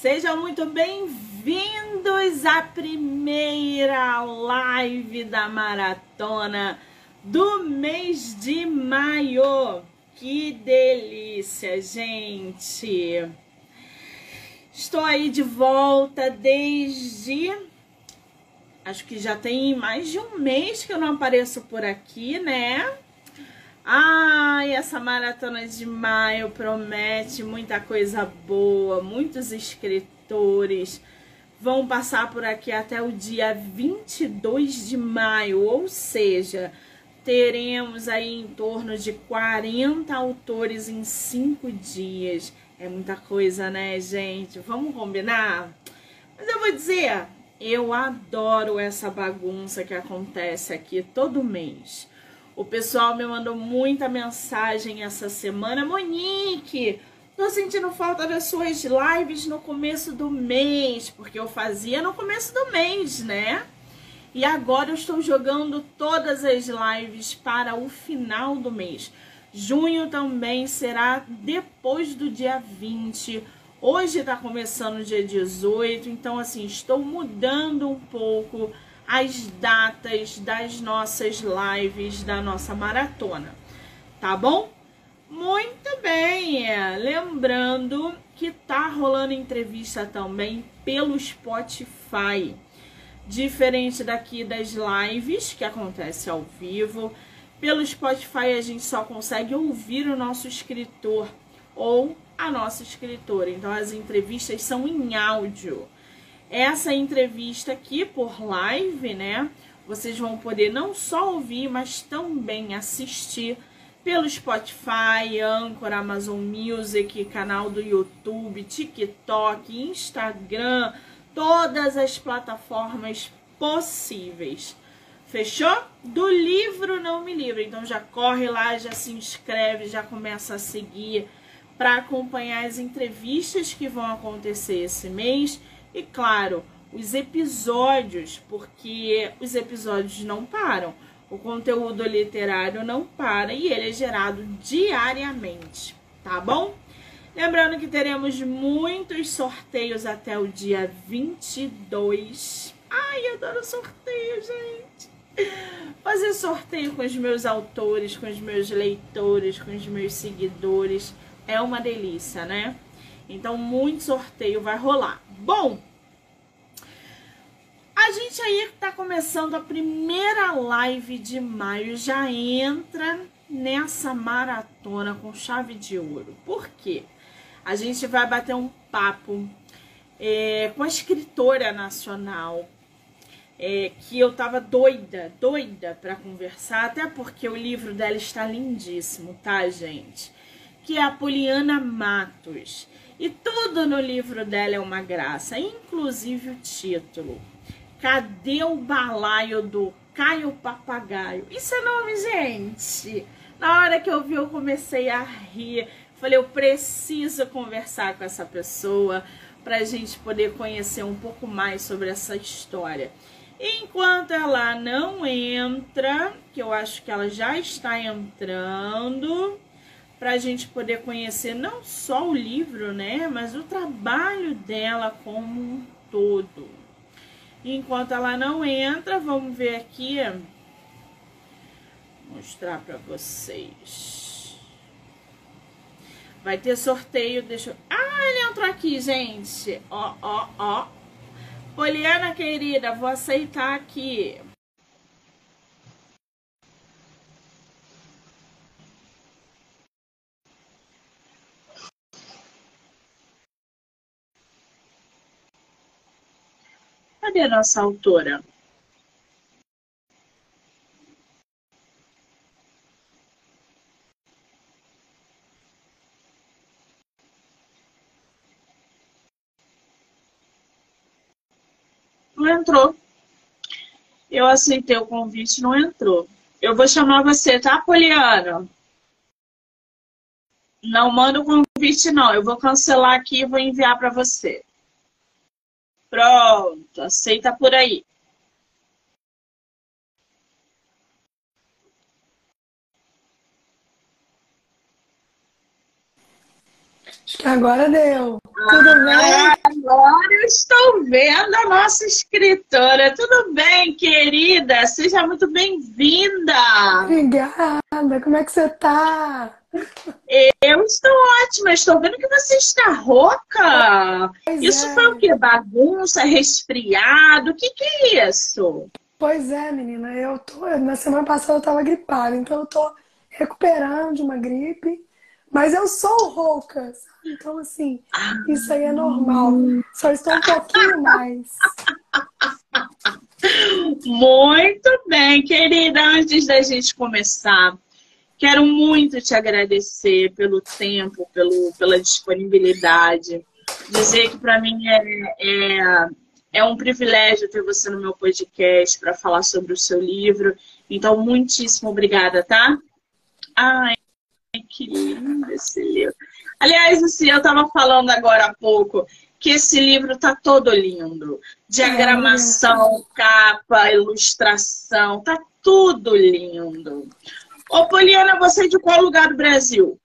Sejam muito bem-vindos à primeira live da maratona do mês de maio. Que delícia, gente! Estou aí de volta desde. Acho que já tem mais de um mês que eu não apareço por aqui, né? Ai, essa maratona de maio promete muita coisa boa, muitos escritores vão passar por aqui até o dia 22 de maio, ou seja, teremos aí em torno de 40 autores em cinco dias. É muita coisa, né, gente? Vamos combinar? Mas eu vou dizer, eu adoro essa bagunça que acontece aqui todo mês. O pessoal me mandou muita mensagem essa semana. Monique, tô sentindo falta das suas lives no começo do mês, porque eu fazia no começo do mês, né? E agora eu estou jogando todas as lives para o final do mês. Junho também será depois do dia 20. Hoje está começando o dia 18, então assim, estou mudando um pouco as datas das nossas lives da nossa maratona, tá bom? Muito bem, é. lembrando que tá rolando entrevista também pelo Spotify. Diferente daqui das lives que acontece ao vivo, pelo Spotify a gente só consegue ouvir o nosso escritor ou a nossa escritora. Então as entrevistas são em áudio essa entrevista aqui por live, né? Vocês vão poder não só ouvir, mas também assistir pelo Spotify, Anchor, Amazon Music, canal do YouTube, TikTok, Instagram, todas as plataformas possíveis. Fechou? Do livro não me livre. Então já corre lá, já se inscreve, já começa a seguir para acompanhar as entrevistas que vão acontecer esse mês e claro, os episódios, porque os episódios não param. O conteúdo literário não para e ele é gerado diariamente, tá bom? Lembrando que teremos muitos sorteios até o dia 22. Ai, adoro sorteio, gente. Fazer sorteio com os meus autores, com os meus leitores, com os meus seguidores é uma delícia, né? Então, muito sorteio vai rolar. Bom, a gente aí tá começando a primeira live de maio, já entra nessa maratona com chave de ouro. Por quê? A gente vai bater um papo é, com a escritora nacional, é, que eu tava doida, doida para conversar, até porque o livro dela está lindíssimo, tá, gente? Que é a Poliana Matos. E tudo no livro dela é uma graça, inclusive o título. Cadê o balaio do Caio Papagaio? Isso é nome, gente. Na hora que eu vi, eu comecei a rir. Falei, eu preciso conversar com essa pessoa para a gente poder conhecer um pouco mais sobre essa história. Enquanto ela não entra, que eu acho que ela já está entrando, para a gente poder conhecer não só o livro, né, mas o trabalho dela como um todo. Enquanto ela não entra, vamos ver aqui, mostrar para vocês. Vai ter sorteio, deixa eu... Ah, ele entrou aqui, gente. Ó, ó, ó. Poliana querida, vou aceitar aqui. A nossa autora? Não entrou. Eu aceitei o convite, não entrou. Eu vou chamar você, tá, Poliana? Não manda o convite, não. Eu vou cancelar aqui e vou enviar para você. Pronto, aceita por aí. Acho que agora deu. Tudo ah, bem? Agora eu estou vendo a nossa escritora. Tudo bem, querida? Seja muito bem-vinda. Obrigada. Como é que você está? Eu estou ótima. Estou vendo que você está rouca. Pois isso é. foi o que? Bagunça, resfriado? O que, que é isso? Pois é, menina. Eu tô. Na semana passada eu estava gripada, então eu tô recuperando de uma gripe. Mas eu sou rouca, então assim, isso aí é normal. Só estou um pouquinho mais. Muito bem, querida. Antes da gente começar, quero muito te agradecer pelo tempo, pelo, pela disponibilidade. Dizer que para mim é, é, é um privilégio ter você no meu podcast para falar sobre o seu livro. Então, muitíssimo obrigada, tá? Ai, que lindo esse livro. Aliás, assim, eu estava falando agora há pouco que esse livro está todo lindo. Diagramação, capa, ilustração, tá tudo lindo. Ô, Poliana, você é de qual lugar do Brasil?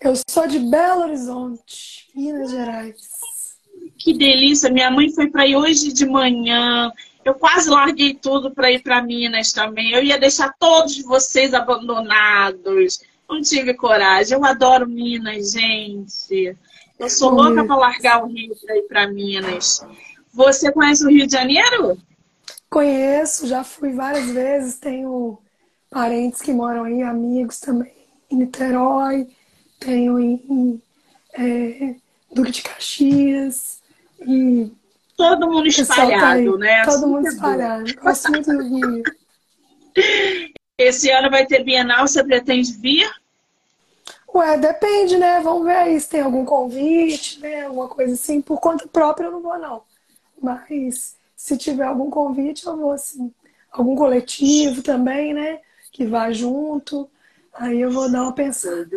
Eu sou de Belo Horizonte, Minas Gerais. Que delícia! Minha mãe foi para ir hoje de manhã. Eu quase larguei tudo para ir para Minas também. Eu ia deixar todos vocês abandonados. Não tive coragem. Eu adoro Minas, gente. Eu sou louca para largar o Rio para ir para Minas. Você conhece o Rio de Janeiro? Conheço, já fui várias vezes. Tenho parentes que moram aí, amigos também em Niterói. Tenho em, é, Duque de Caxias. E todo mundo espalhado, tá né? Todo assim mundo é espalhado. Gosto muito do Rio. Esse ano vai ter Bienal, você pretende vir? Ué, depende, né? Vamos ver aí se tem algum convite, né? Alguma coisa assim. Por conta própria eu não vou, não. Mas se tiver algum convite, eu vou, assim. Algum coletivo também, né? Que vá junto. Aí eu vou dar uma pensada.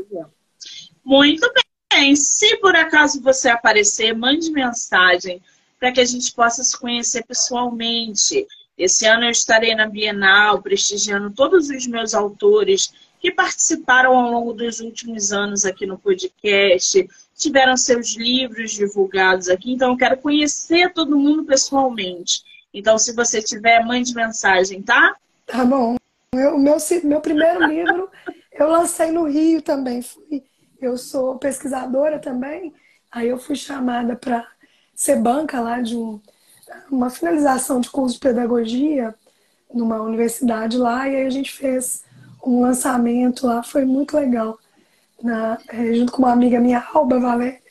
Muito bem. Se por acaso você aparecer, mande mensagem para que a gente possa se conhecer pessoalmente. Esse ano eu estarei na Bienal, prestigiando todos os meus autores que participaram ao longo dos últimos anos aqui no podcast, tiveram seus livros divulgados aqui, então eu quero conhecer todo mundo pessoalmente. Então, se você tiver, mande mensagem, tá? Tá bom. O meu, meu primeiro livro eu lancei no Rio também. Fui, eu sou pesquisadora também, aí eu fui chamada para ser banca lá de um, uma finalização de curso de pedagogia numa universidade lá, e aí a gente fez um lançamento lá, foi muito legal, na, é, junto com uma amiga minha, Alba Valéria.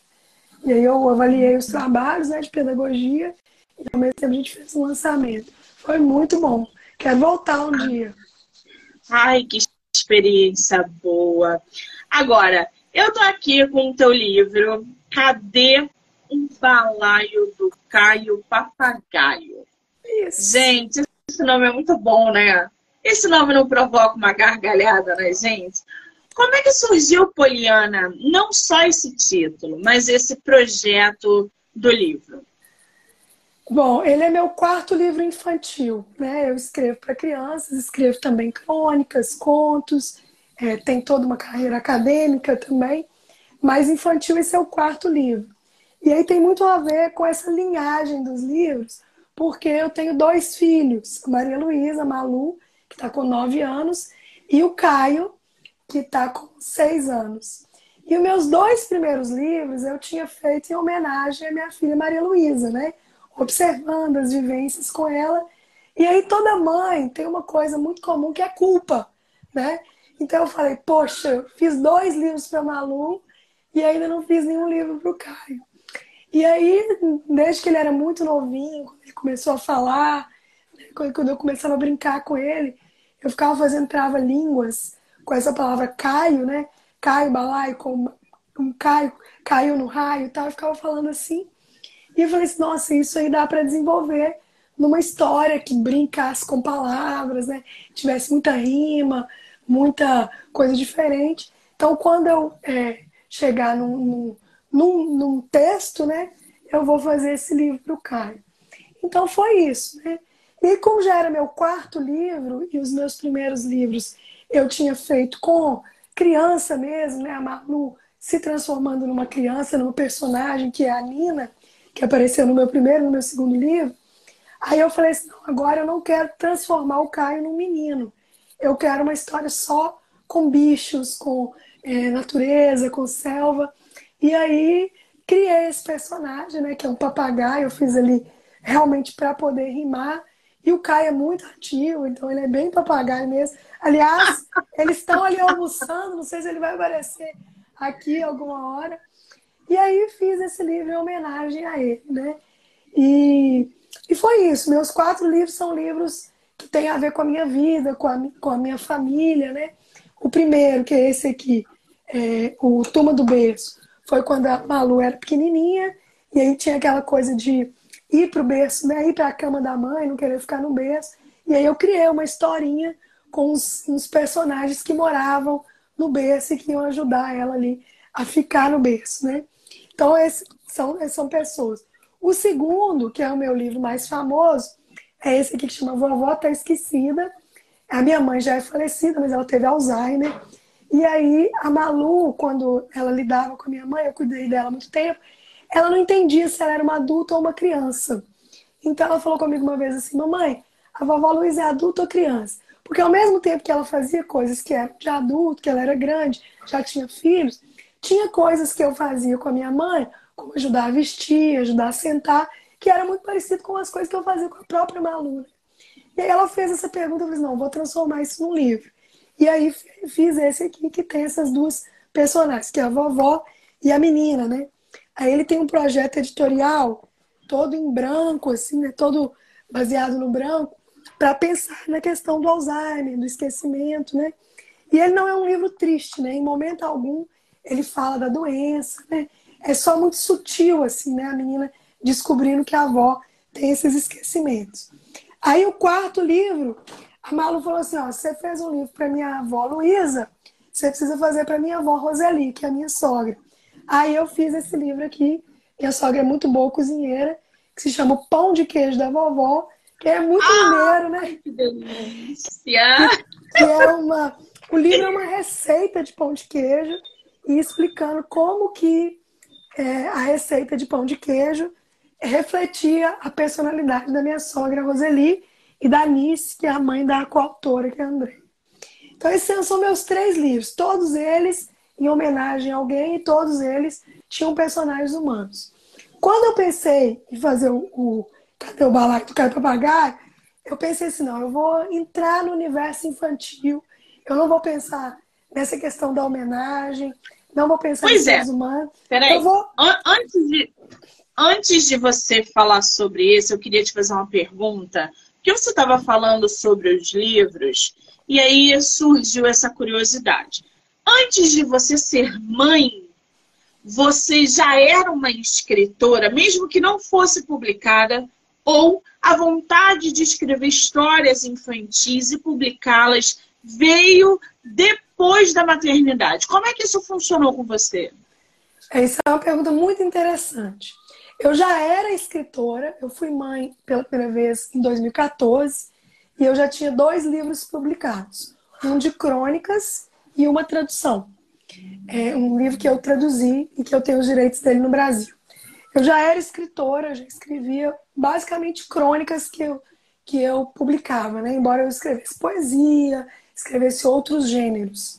E aí eu avaliei os trabalhos né, de pedagogia e ao mesmo tempo a gente fez um lançamento. Foi muito bom. Quero voltar um dia. Ai, que experiência boa. Agora, eu tô aqui com o teu livro, Cadê um balaio do Caio Papagaio. Isso. Gente, esse nome é muito bom, né? Esse nome não provoca uma gargalhada na gente? Como é que surgiu, Poliana, não só esse título, mas esse projeto do livro? Bom, ele é meu quarto livro infantil, né? Eu escrevo para crianças, escrevo também crônicas, contos, é, tem toda uma carreira acadêmica também, mas infantil esse é o quarto livro. E aí tem muito a ver com essa linhagem dos livros, porque eu tenho dois filhos, Maria Luísa, Malu, que está com nove anos, e o Caio, que está com seis anos. E os meus dois primeiros livros eu tinha feito em homenagem à minha filha Maria Luísa, né? Observando as vivências com ela. E aí toda mãe tem uma coisa muito comum que é culpa, né? Então eu falei, poxa, eu fiz dois livros para Malu e ainda não fiz nenhum livro para o Caio. E aí, desde que ele era muito novinho, quando ele começou a falar, quando eu começava a brincar com ele, eu ficava fazendo trava-línguas com essa palavra Caio, né? Caio, balaio, com um Caio, caiu no raio e tal. Eu ficava falando assim. E eu falei assim, nossa, isso aí dá para desenvolver numa história que brincasse com palavras, né? Tivesse muita rima, muita coisa diferente. Então, quando eu é, chegar num, num num, num texto, né? Eu vou fazer esse livro para o Caio. Então foi isso, né? E como já era meu quarto livro e os meus primeiros livros eu tinha feito com criança mesmo, né? A Malu se transformando numa criança, numa personagem que é a Nina, que apareceu no meu primeiro, no meu segundo livro. Aí eu falei assim, não, agora eu não quero transformar o Caio num menino. Eu quero uma história só com bichos, com é, natureza, com selva. E aí criei esse personagem, né, que é um papagaio. Eu fiz ali realmente para poder rimar. E o Caio é muito ativo, então ele é bem papagaio mesmo. Aliás, eles estão ali almoçando, não sei se ele vai aparecer aqui alguma hora. E aí fiz esse livro em homenagem a ele, né? E, e foi isso. Meus quatro livros são livros que têm a ver com a minha vida, com a, com a minha família, né? O primeiro, que é esse aqui, é, o Turma do Berço, foi quando a Malu era pequenininha, e aí tinha aquela coisa de ir para o berço, né? ir para a cama da mãe, não querer ficar no berço. E aí eu criei uma historinha com os, uns personagens que moravam no berço e que iam ajudar ela ali a ficar no berço, né? Então, esses são, são pessoas. O segundo, que é o meu livro mais famoso, é esse aqui que chama Vovó Tá Esquecida. A minha mãe já é falecida, mas ela teve Alzheimer. E aí, a Malu, quando ela lidava com a minha mãe, eu cuidei dela há muito tempo, ela não entendia se ela era uma adulta ou uma criança. Então, ela falou comigo uma vez assim: Mamãe, a vovó Luísa é adulta ou criança? Porque ao mesmo tempo que ela fazia coisas que eram de adulto, que ela era grande, já tinha filhos, tinha coisas que eu fazia com a minha mãe, como ajudar a vestir, ajudar a sentar, que era muito parecido com as coisas que eu fazia com a própria Malu. Né? E aí ela fez essa pergunta, eu falei, não, vou transformar isso num livro. E aí fiz esse aqui que tem essas duas personagens, que é a vovó e a menina, né? Aí ele tem um projeto editorial todo em branco, assim, né? Todo baseado no branco, para pensar na questão do Alzheimer, do esquecimento, né? E ele não é um livro triste, né? Em momento algum ele fala da doença, né? É só muito sutil, assim, né? A menina descobrindo que a avó tem esses esquecimentos. Aí o quarto livro, a Malu falou assim, ó, você fez um livro para minha avó Luísa, você precisa fazer para minha avó Roseli, que é a minha sogra. Aí eu fiz esse livro aqui, minha sogra é muito boa cozinheira, que se chama Pão de Queijo da Vovó, que é muito ah, mineiro, né? Que delícia! Que é uma, o livro é uma receita de pão de queijo e explicando como que é, a receita de pão de queijo refletia a personalidade da minha sogra Roseli e da Nice, que é a mãe da coautora, que é a André. Então, esses são meus três livros, todos eles em homenagem a alguém e todos eles tinham personagens humanos. Quando eu pensei em fazer o, o Cadê o balaio do cara papagaio? Eu pensei assim, não, eu vou entrar no universo infantil, eu não vou pensar nessa questão da homenagem, não vou pensar pois em é. humanos. Peraí, eu vou... antes, de, antes de você falar sobre isso, eu queria te fazer uma pergunta. Porque você estava falando sobre os livros, e aí surgiu essa curiosidade. Antes de você ser mãe, você já era uma escritora, mesmo que não fosse publicada, ou a vontade de escrever histórias infantis e publicá-las veio depois da maternidade. Como é que isso funcionou com você? Essa é uma pergunta muito interessante. Eu já era escritora, eu fui mãe pela primeira vez em 2014 e eu já tinha dois livros publicados, um de crônicas e uma tradução. É um livro que eu traduzi e que eu tenho os direitos dele no Brasil. Eu já era escritora, já escrevia basicamente crônicas que eu, que eu publicava, né? embora eu escrevesse poesia, escrevesse outros gêneros.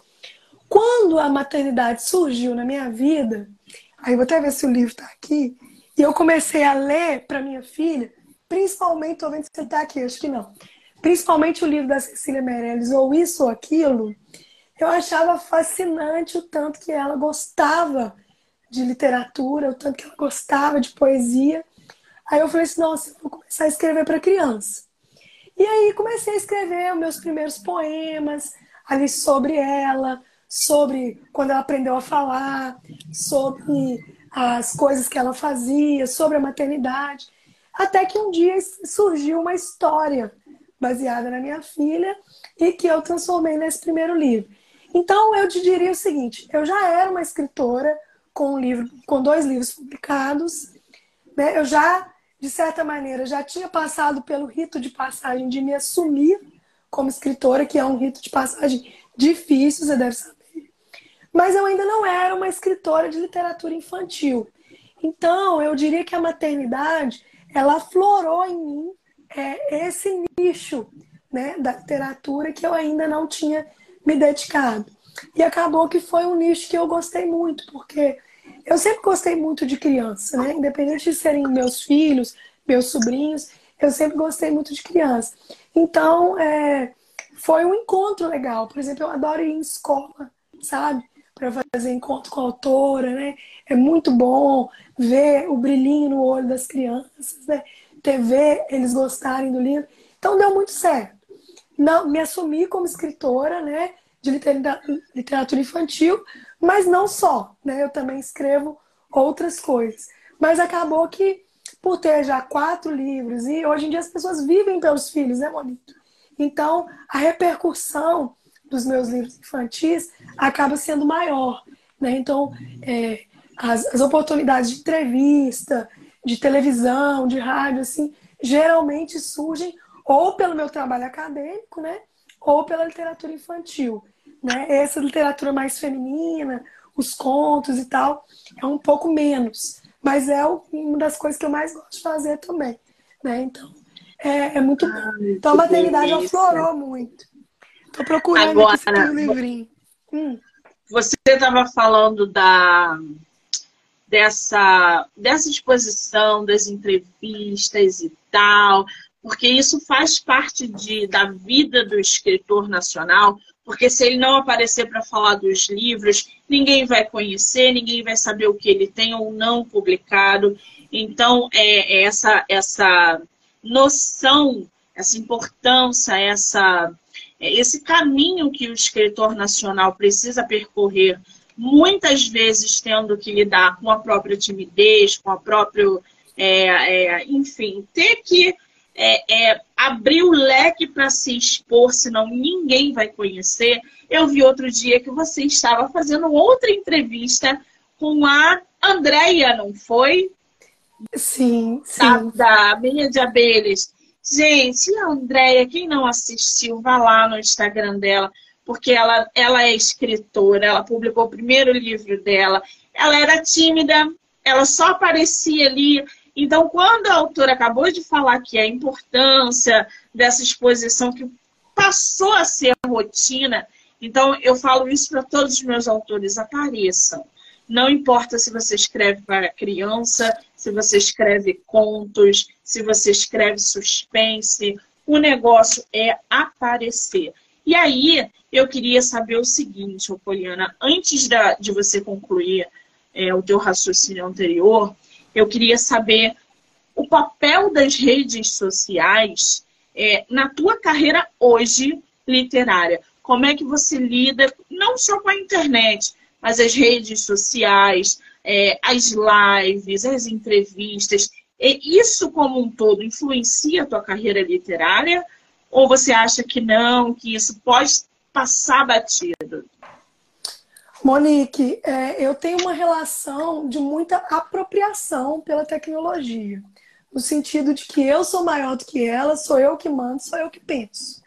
Quando a maternidade surgiu na minha vida, aí vou até ver se o livro está aqui, e eu comecei a ler para minha filha, principalmente, estou vendo se ele está aqui, acho que não, principalmente o livro da Cecília Meirelles, ou Isso ou Aquilo, eu achava fascinante o tanto que ela gostava de literatura, o tanto que ela gostava de poesia. Aí eu falei assim, nossa, vou começar a escrever para criança. E aí comecei a escrever meus primeiros poemas ali sobre ela, sobre quando ela aprendeu a falar, sobre as coisas que ela fazia, sobre a maternidade. Até que um dia surgiu uma história baseada na minha filha e que eu transformei nesse primeiro livro. Então eu te diria o seguinte: eu já era uma escritora com um livro, com dois livros publicados, né? Eu já de certa maneira, já tinha passado pelo rito de passagem de me assumir como escritora, que é um rito de passagem difícil, você deve saber. Mas eu ainda não era uma escritora de literatura infantil. Então, eu diria que a maternidade, ela aflorou em mim é, esse nicho né, da literatura que eu ainda não tinha me dedicado. E acabou que foi um nicho que eu gostei muito, porque eu sempre gostei muito de criança, né? Independente de serem meus filhos, meus sobrinhos, eu sempre gostei muito de criança. Então, é, foi um encontro legal. Por exemplo, eu adoro ir em escola, sabe? Para fazer encontro com a autora, né? É muito bom ver o brilhinho no olho das crianças, né? Ver eles gostarem do livro. Então, deu muito certo. Não, me assumi como escritora, né? De literatura infantil, mas não só, né? Eu também escrevo outras coisas. Mas acabou que, por ter já quatro livros, e hoje em dia as pessoas vivem pelos filhos, né, Monito? Então, a repercussão dos meus livros infantis acaba sendo maior. Né? Então, é, as, as, oportunidades de entrevista, de televisão, de rádio, assim, geralmente surgem ou pelo meu trabalho acadêmico, né? ou pela literatura infantil né? Essa literatura mais feminina, os contos e tal, é um pouco menos. Mas é uma das coisas que eu mais gosto de fazer também. Né? Então, é, é muito bom. Então, a maternidade aflorou muito. Estou procurando Agora, aqui um livrinho. Hum. Você estava falando da dessa, dessa exposição, das entrevistas e tal, porque isso faz parte de, da vida do escritor nacional, porque se ele não aparecer para falar dos livros, ninguém vai conhecer, ninguém vai saber o que ele tem ou não publicado. Então, é, é essa, essa noção, essa importância, essa, esse caminho que o escritor nacional precisa percorrer, muitas vezes tendo que lidar com a própria timidez, com a própria. É, é, enfim, ter que é, é, abrir o leque para se expor, senão ninguém vai conhecer. Eu vi outro dia que você estava fazendo outra entrevista com a Andréia, não foi? Sim, sim. Da, da Meia de Abelhas. Gente, a Andréia, quem não assistiu, vá lá no Instagram dela, porque ela, ela é escritora, ela publicou o primeiro livro dela. Ela era tímida, ela só aparecia ali então, quando a autora acabou de falar que a importância dessa exposição que passou a ser rotina, então eu falo isso para todos os meus autores, apareçam. Não importa se você escreve para criança, se você escreve contos, se você escreve suspense, o negócio é aparecer. E aí, eu queria saber o seguinte, Poliana, antes da, de você concluir é, o teu raciocínio anterior, eu queria saber o papel das redes sociais é, na tua carreira hoje literária. Como é que você lida não só com a internet, mas as redes sociais, é, as lives, as entrevistas. Isso como um todo influencia a tua carreira literária? Ou você acha que não, que isso pode passar batido? Monique, é, eu tenho uma relação de muita apropriação pela tecnologia, no sentido de que eu sou maior do que ela, sou eu que mando, sou eu que penso.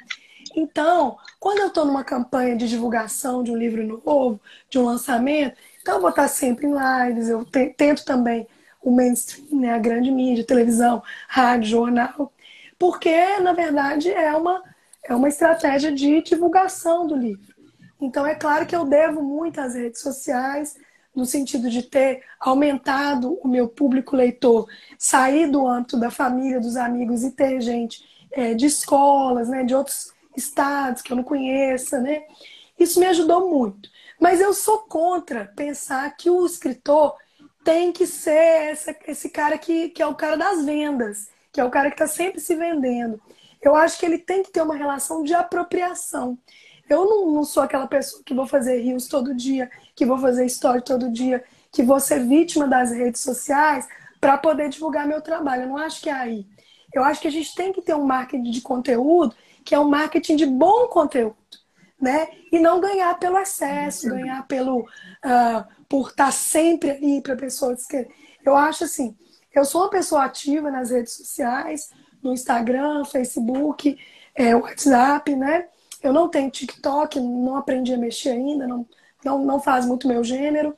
Então, quando eu estou numa campanha de divulgação de um livro novo, de um lançamento, então eu vou estar sempre em lives, eu tento também o mainstream, né, a grande mídia, televisão, rádio, jornal, porque, na verdade, é uma, é uma estratégia de divulgação do livro. Então, é claro que eu devo muito às redes sociais, no sentido de ter aumentado o meu público leitor, sair do âmbito da família, dos amigos e ter gente é, de escolas, né, de outros estados que eu não conheça, né? Isso me ajudou muito. Mas eu sou contra pensar que o escritor tem que ser essa, esse cara que, que é o cara das vendas, que é o cara que está sempre se vendendo. Eu acho que ele tem que ter uma relação de apropriação. Eu não, não sou aquela pessoa que vou fazer rios todo dia, que vou fazer story todo dia, que vou ser vítima das redes sociais para poder divulgar meu trabalho. Eu não acho que é aí. Eu acho que a gente tem que ter um marketing de conteúdo que é um marketing de bom conteúdo, né? E não ganhar pelo excesso, ganhar pelo uh, por estar tá sempre ali para pessoas que eu acho assim. Eu sou uma pessoa ativa nas redes sociais, no Instagram, Facebook, é, WhatsApp, né? Eu não tenho TikTok, não aprendi a mexer ainda, não não, não faz muito meu gênero.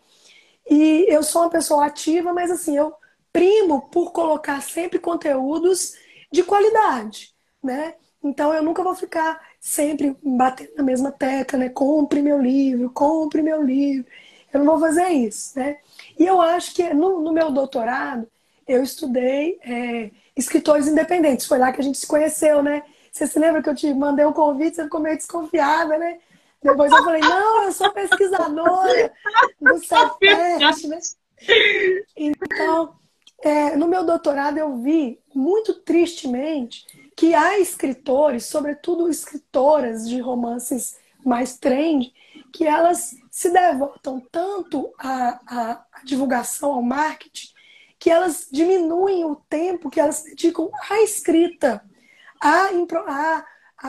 E eu sou uma pessoa ativa, mas assim, eu primo por colocar sempre conteúdos de qualidade, né? Então eu nunca vou ficar sempre batendo na mesma tecla, né? Compre meu livro, compre meu livro. Eu não vou fazer isso, né? E eu acho que no, no meu doutorado eu estudei é, escritores independentes. Foi lá que a gente se conheceu, né? Você se lembra que eu te mandei um convite, você ficou meio desconfiada, né? Depois eu falei, não, eu sou pesquisadora do CEPET, né? Então, é, no meu doutorado eu vi, muito tristemente, que há escritores, sobretudo escritoras de romances mais trend, que elas se devotam tanto à, à, à divulgação, ao marketing, que elas diminuem o tempo que elas dedicam à escrita, a, a,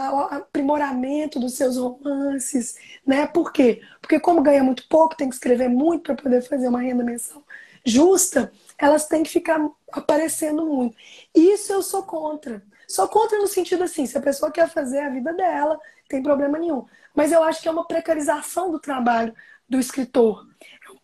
ao aprimoramento dos seus romances, né? Por quê? Porque como ganha muito pouco, tem que escrever muito para poder fazer uma renda mensal justa, elas têm que ficar aparecendo muito. Isso eu sou contra. Sou contra no sentido assim, se a pessoa quer fazer a vida dela, tem problema nenhum. Mas eu acho que é uma precarização do trabalho do escritor,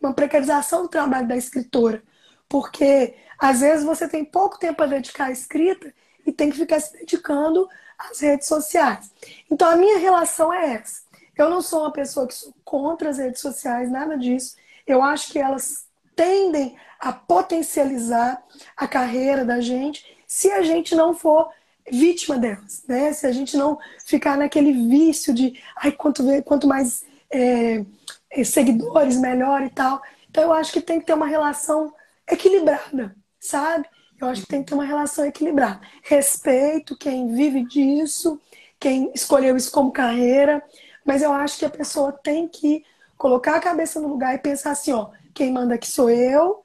uma precarização do trabalho da escritora, porque às vezes você tem pouco tempo para dedicar à escrita e tem que ficar se dedicando às redes sociais. Então a minha relação é essa. Eu não sou uma pessoa que sou contra as redes sociais, nada disso. Eu acho que elas tendem a potencializar a carreira da gente se a gente não for vítima delas, né? Se a gente não ficar naquele vício de ai, quanto, quanto mais é, é, seguidores, melhor e tal. Então eu acho que tem que ter uma relação equilibrada, sabe? Eu acho que tem que ter uma relação equilibrada. Respeito quem vive disso, quem escolheu isso como carreira, mas eu acho que a pessoa tem que colocar a cabeça no lugar e pensar assim, ó, quem manda aqui sou eu,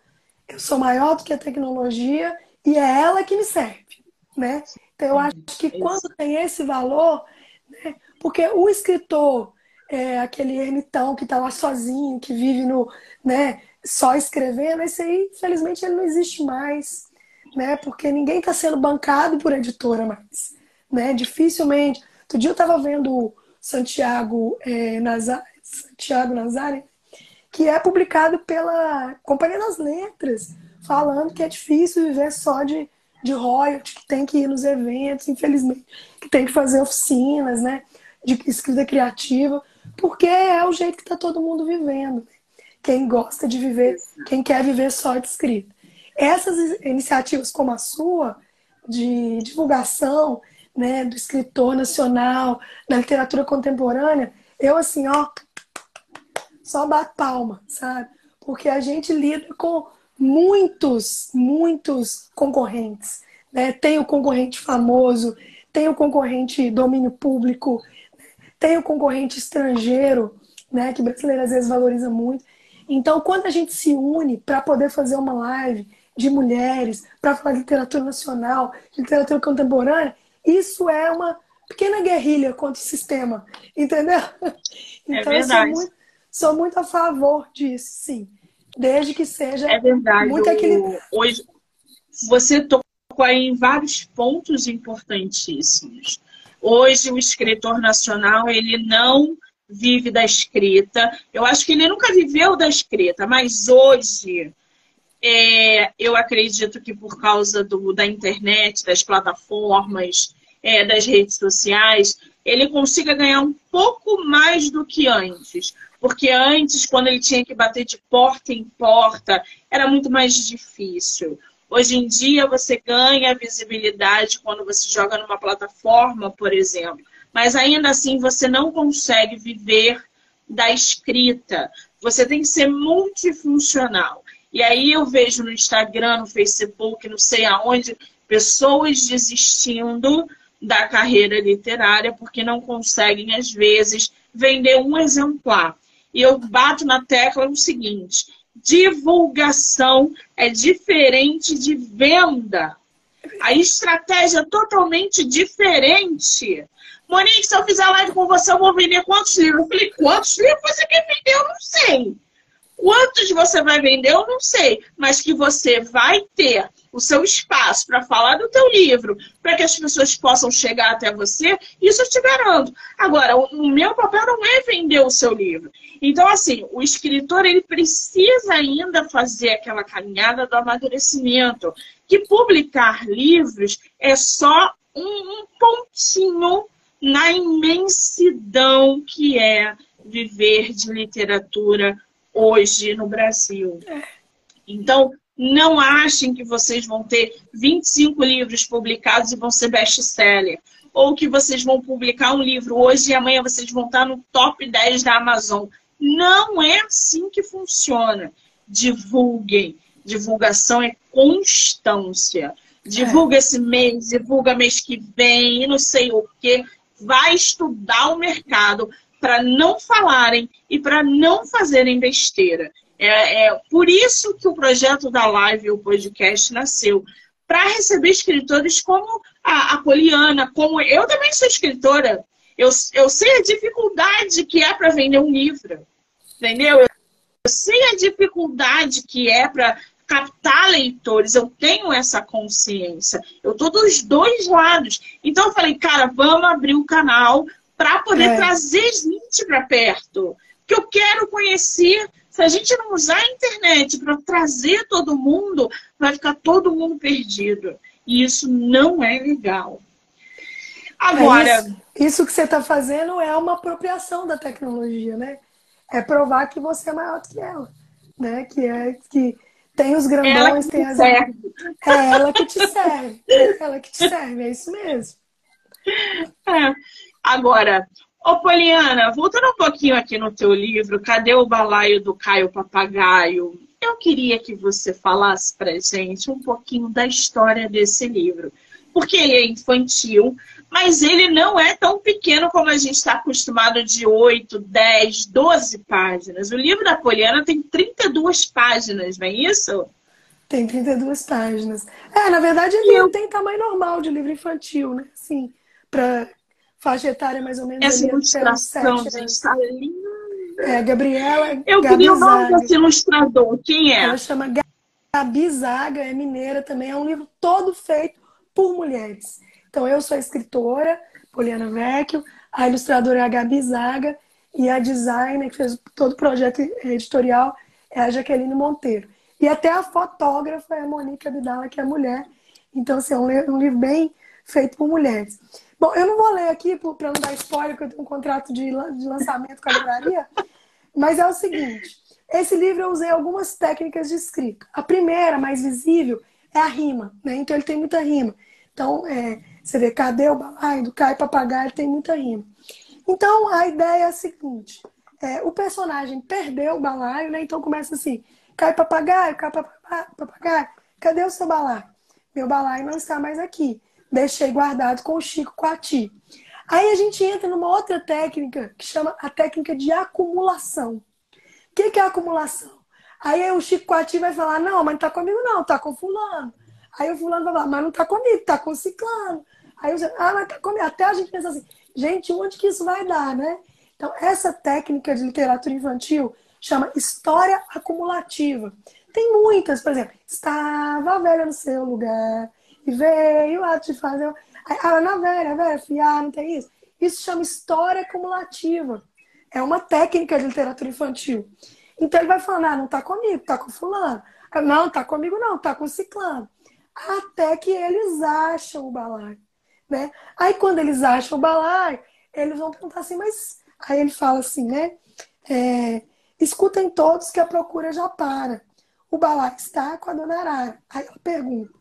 eu sou maior do que a tecnologia e é ela que me serve, né? Então eu acho que quando tem esse valor, né, porque o escritor é aquele ermitão que está lá sozinho, que vive no, né, só escrevendo, esse aí, infelizmente, ele não existe mais, né? Porque ninguém está sendo bancado por editora mais, né? Dificilmente. Outro dia eu estava vendo Santiago é, Nazar, Santiago Nazari, que é publicado pela Companhia das Letras, falando que é difícil viver só de, de royalty, que tem que ir nos eventos, infelizmente, que tem que fazer oficinas, né, de escrita criativa, porque é o jeito que está todo mundo vivendo. Quem gosta de viver, quem quer viver só de escrita. Essas iniciativas como a sua, de divulgação né, do escritor nacional, da literatura contemporânea, eu assim, ó, só bato palma, sabe? Porque a gente lida com muitos, muitos concorrentes. Né? Tem o concorrente famoso, tem o concorrente domínio público, tem o concorrente estrangeiro, né? que brasileiro às vezes valoriza muito. Então, quando a gente se une para poder fazer uma live de mulheres, para falar de literatura nacional, de literatura contemporânea, isso é uma pequena guerrilha contra o sistema, entendeu? Então, é. Eu sou muito, Sou muito a favor disso, sim. Desde que seja é verdade. muito equilibrado. Hoje, você tocou aí em vários pontos importantíssimos. Hoje, o escritor nacional, ele não vive da escrita. Eu acho que ele nunca viveu da escrita, mas hoje é, eu acredito que por causa do, da internet, das plataformas, é, das redes sociais, ele consiga ganhar um pouco mais do que antes. Porque antes, quando ele tinha que bater de porta em porta, era muito mais difícil. Hoje em dia, você ganha visibilidade quando você joga numa plataforma, por exemplo. Mas ainda assim, você não consegue viver da escrita. Você tem que ser multifuncional. E aí eu vejo no Instagram, no Facebook, não sei aonde, pessoas desistindo da carreira literária porque não conseguem, às vezes, vender um exemplar. E eu bato na tecla o seguinte: divulgação é diferente de venda. A estratégia é totalmente diferente. Monique, se eu fizer live com você, eu vou vender quantos livros? Eu falei, quantos livros você quer vender? Eu não sei. Quantos você vai vender, eu não sei, mas que você vai ter o seu espaço para falar do teu livro, para que as pessoas possam chegar até você, isso eu te garanto. Agora, o meu papel não é vender o seu livro. Então, assim, o escritor ele precisa ainda fazer aquela caminhada do amadurecimento, que publicar livros é só um, um pontinho na imensidão que é viver de literatura hoje no Brasil. É. Então, não achem que vocês vão ter 25 livros publicados e vão ser best-seller. Ou que vocês vão publicar um livro hoje e amanhã vocês vão estar no top 10 da Amazon. Não é assim que funciona. Divulguem. Divulgação é constância. Divulga é. esse mês, divulga mês que vem, e não sei o quê. Vai estudar o mercado para não falarem e para não fazerem besteira. É, é por isso que o projeto da live, o podcast, nasceu. Para receber escritores como a, a Poliana, como eu também sou escritora. Eu, eu sei a dificuldade que é para vender um livro. Entendeu? Eu sei a dificuldade que é para captar leitores, eu tenho essa consciência. Eu tô dos dois lados. Então eu falei, cara, vamos abrir o canal para poder é. trazer gente para perto. Que eu quero conhecer se a gente não usar a internet para trazer todo mundo, vai ficar todo mundo perdido. E isso não é legal. Agora. É isso, isso, que você está fazendo é uma apropriação da tecnologia, né? É provar que você é maior do que ela. Né? Que é que tem os grandões, tem as. Serve. É ela que te serve. É ela que te serve, é isso mesmo. É. Agora, Ô, Poliana, voltando um pouquinho aqui no teu livro, Cadê o Balaio do Caio Papagaio? Eu queria que você falasse pra gente um pouquinho da história desse livro. Porque ele é infantil, mas ele não é tão pequeno como a gente está acostumado de 8, 10, 12 páginas. O livro da Poliana tem 32 páginas, não é isso? Tem 32 páginas. É, na verdade, ele eu... tem tamanho normal de livro infantil, né? Assim, para faixa etária mais ou menos. Essa ilustração, gente, está linda. É, Gabriela. Eu Gabi queria o nome desse ilustrador. Quem é? Ela chama Gabi Zaga, é mineira também. É um livro todo feito por mulheres. Então, eu sou a escritora, Poliana Vecchio, a ilustradora é a Gabi Zaga e a designer que fez todo o projeto editorial é a Jaqueline Monteiro. E até a fotógrafa é a Monique Abdala, que é mulher. Então, assim, é um livro bem feito por mulheres. Bom, eu não vou ler aqui para não dar spoiler, porque eu tenho um contrato de, de lançamento com a livraria, mas é o seguinte: esse livro eu usei algumas técnicas de escrita. A primeira, mais visível, é a rima, né? Então ele tem muita rima. Então, é, você vê, cadê o balaio do Caio Papagaio? Tem muita rima. Então, a ideia é a seguinte: é, o personagem perdeu o balaio, né? Então começa assim: Caio Papagaio, Caio Papagaio, cadê o seu balaio? Meu balaio não está mais aqui deixei guardado com o Chico Coati. Aí a gente entra numa outra técnica que chama a técnica de acumulação. O que, que é acumulação? Aí o Chico Coati vai falar, não, mas não tá comigo não, tá com fulano. Aí o fulano vai falar, mas não tá comigo, tá com ciclano. Aí eu ah, mas tá comigo. Até a gente pensa assim, gente, onde que isso vai dar, né? Então, essa técnica de literatura infantil chama história acumulativa. Tem muitas, por exemplo, estava velha no seu lugar, e veio a te fazer. Ah, na velha, velha, fiar, não tem isso. Isso chama história acumulativa. É uma técnica de literatura infantil. Então ele vai falando, ah, não tá comigo, tá com fulano. Ah, não, tá comigo não, tá com ciclano. Até que eles acham o balaio, né? Aí quando eles acham o balaio, eles vão perguntar assim, mas... Aí ele fala assim, né? É, Escutem todos que a procura já para. O balaio está com a dona Arara. Aí ela pergunta,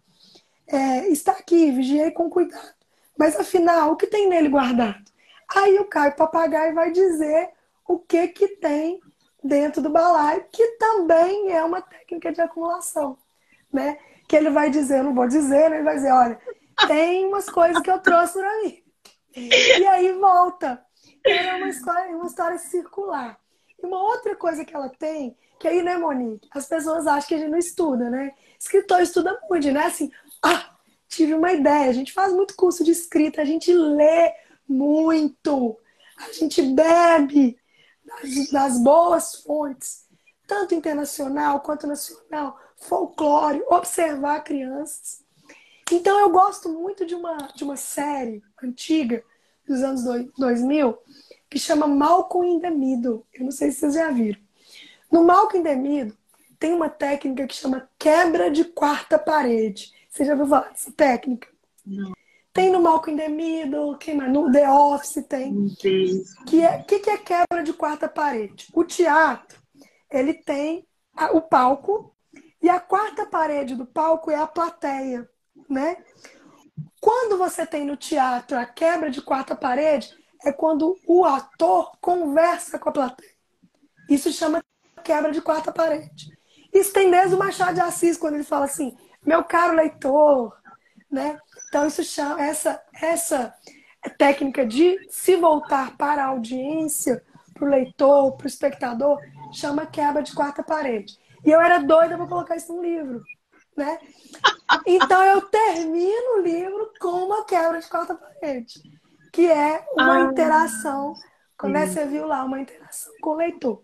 é, está aqui, vigiei com cuidado. Mas afinal, o que tem nele guardado? Aí o Caio Papagaio vai dizer o que, que tem dentro do balaio, que também é uma técnica de acumulação, né? Que ele vai dizer, eu não vou dizer, né? ele vai dizer, olha, tem umas coisas que eu trouxe para mim. E aí volta. É uma história, uma história circular. E uma outra coisa que ela tem, que aí, né, Monique? As pessoas acham que a gente não estuda, né? Escritor estuda muito, né? Assim, ah, tive uma ideia. A gente faz muito curso de escrita, a gente lê muito, a gente bebe das, das boas fontes. tanto internacional quanto nacional, folclore, observar crianças. Então eu gosto muito de uma, de uma série antiga dos anos 2000 que chama Malcolm in the Middle. Eu não sei se vocês já viram. No Malcolm in the Middle tem uma técnica que chama quebra de quarta parede. Você já ouviu falar dessa técnica? Não. Tem no Malcolm in the Middle, quem mais? no The Office tem. Que é, que, que é quebra de quarta parede? O teatro, ele tem a, o palco e a quarta parede do palco é a plateia, né? Quando você tem no teatro a quebra de quarta parede, é quando o ator conversa com a plateia. Isso chama quebra de quarta parede. Isso tem desde o Machado de Assis, quando ele fala assim, meu caro leitor, né? Então, isso chama, essa, essa técnica de se voltar para a audiência, para o leitor, para o espectador, chama quebra de quarta parede. E eu era doida para colocar isso num livro. Né? Então eu termino o livro com uma quebra de quarta parede, que é uma ah, interação, quando você viu lá, uma interação com o leitor.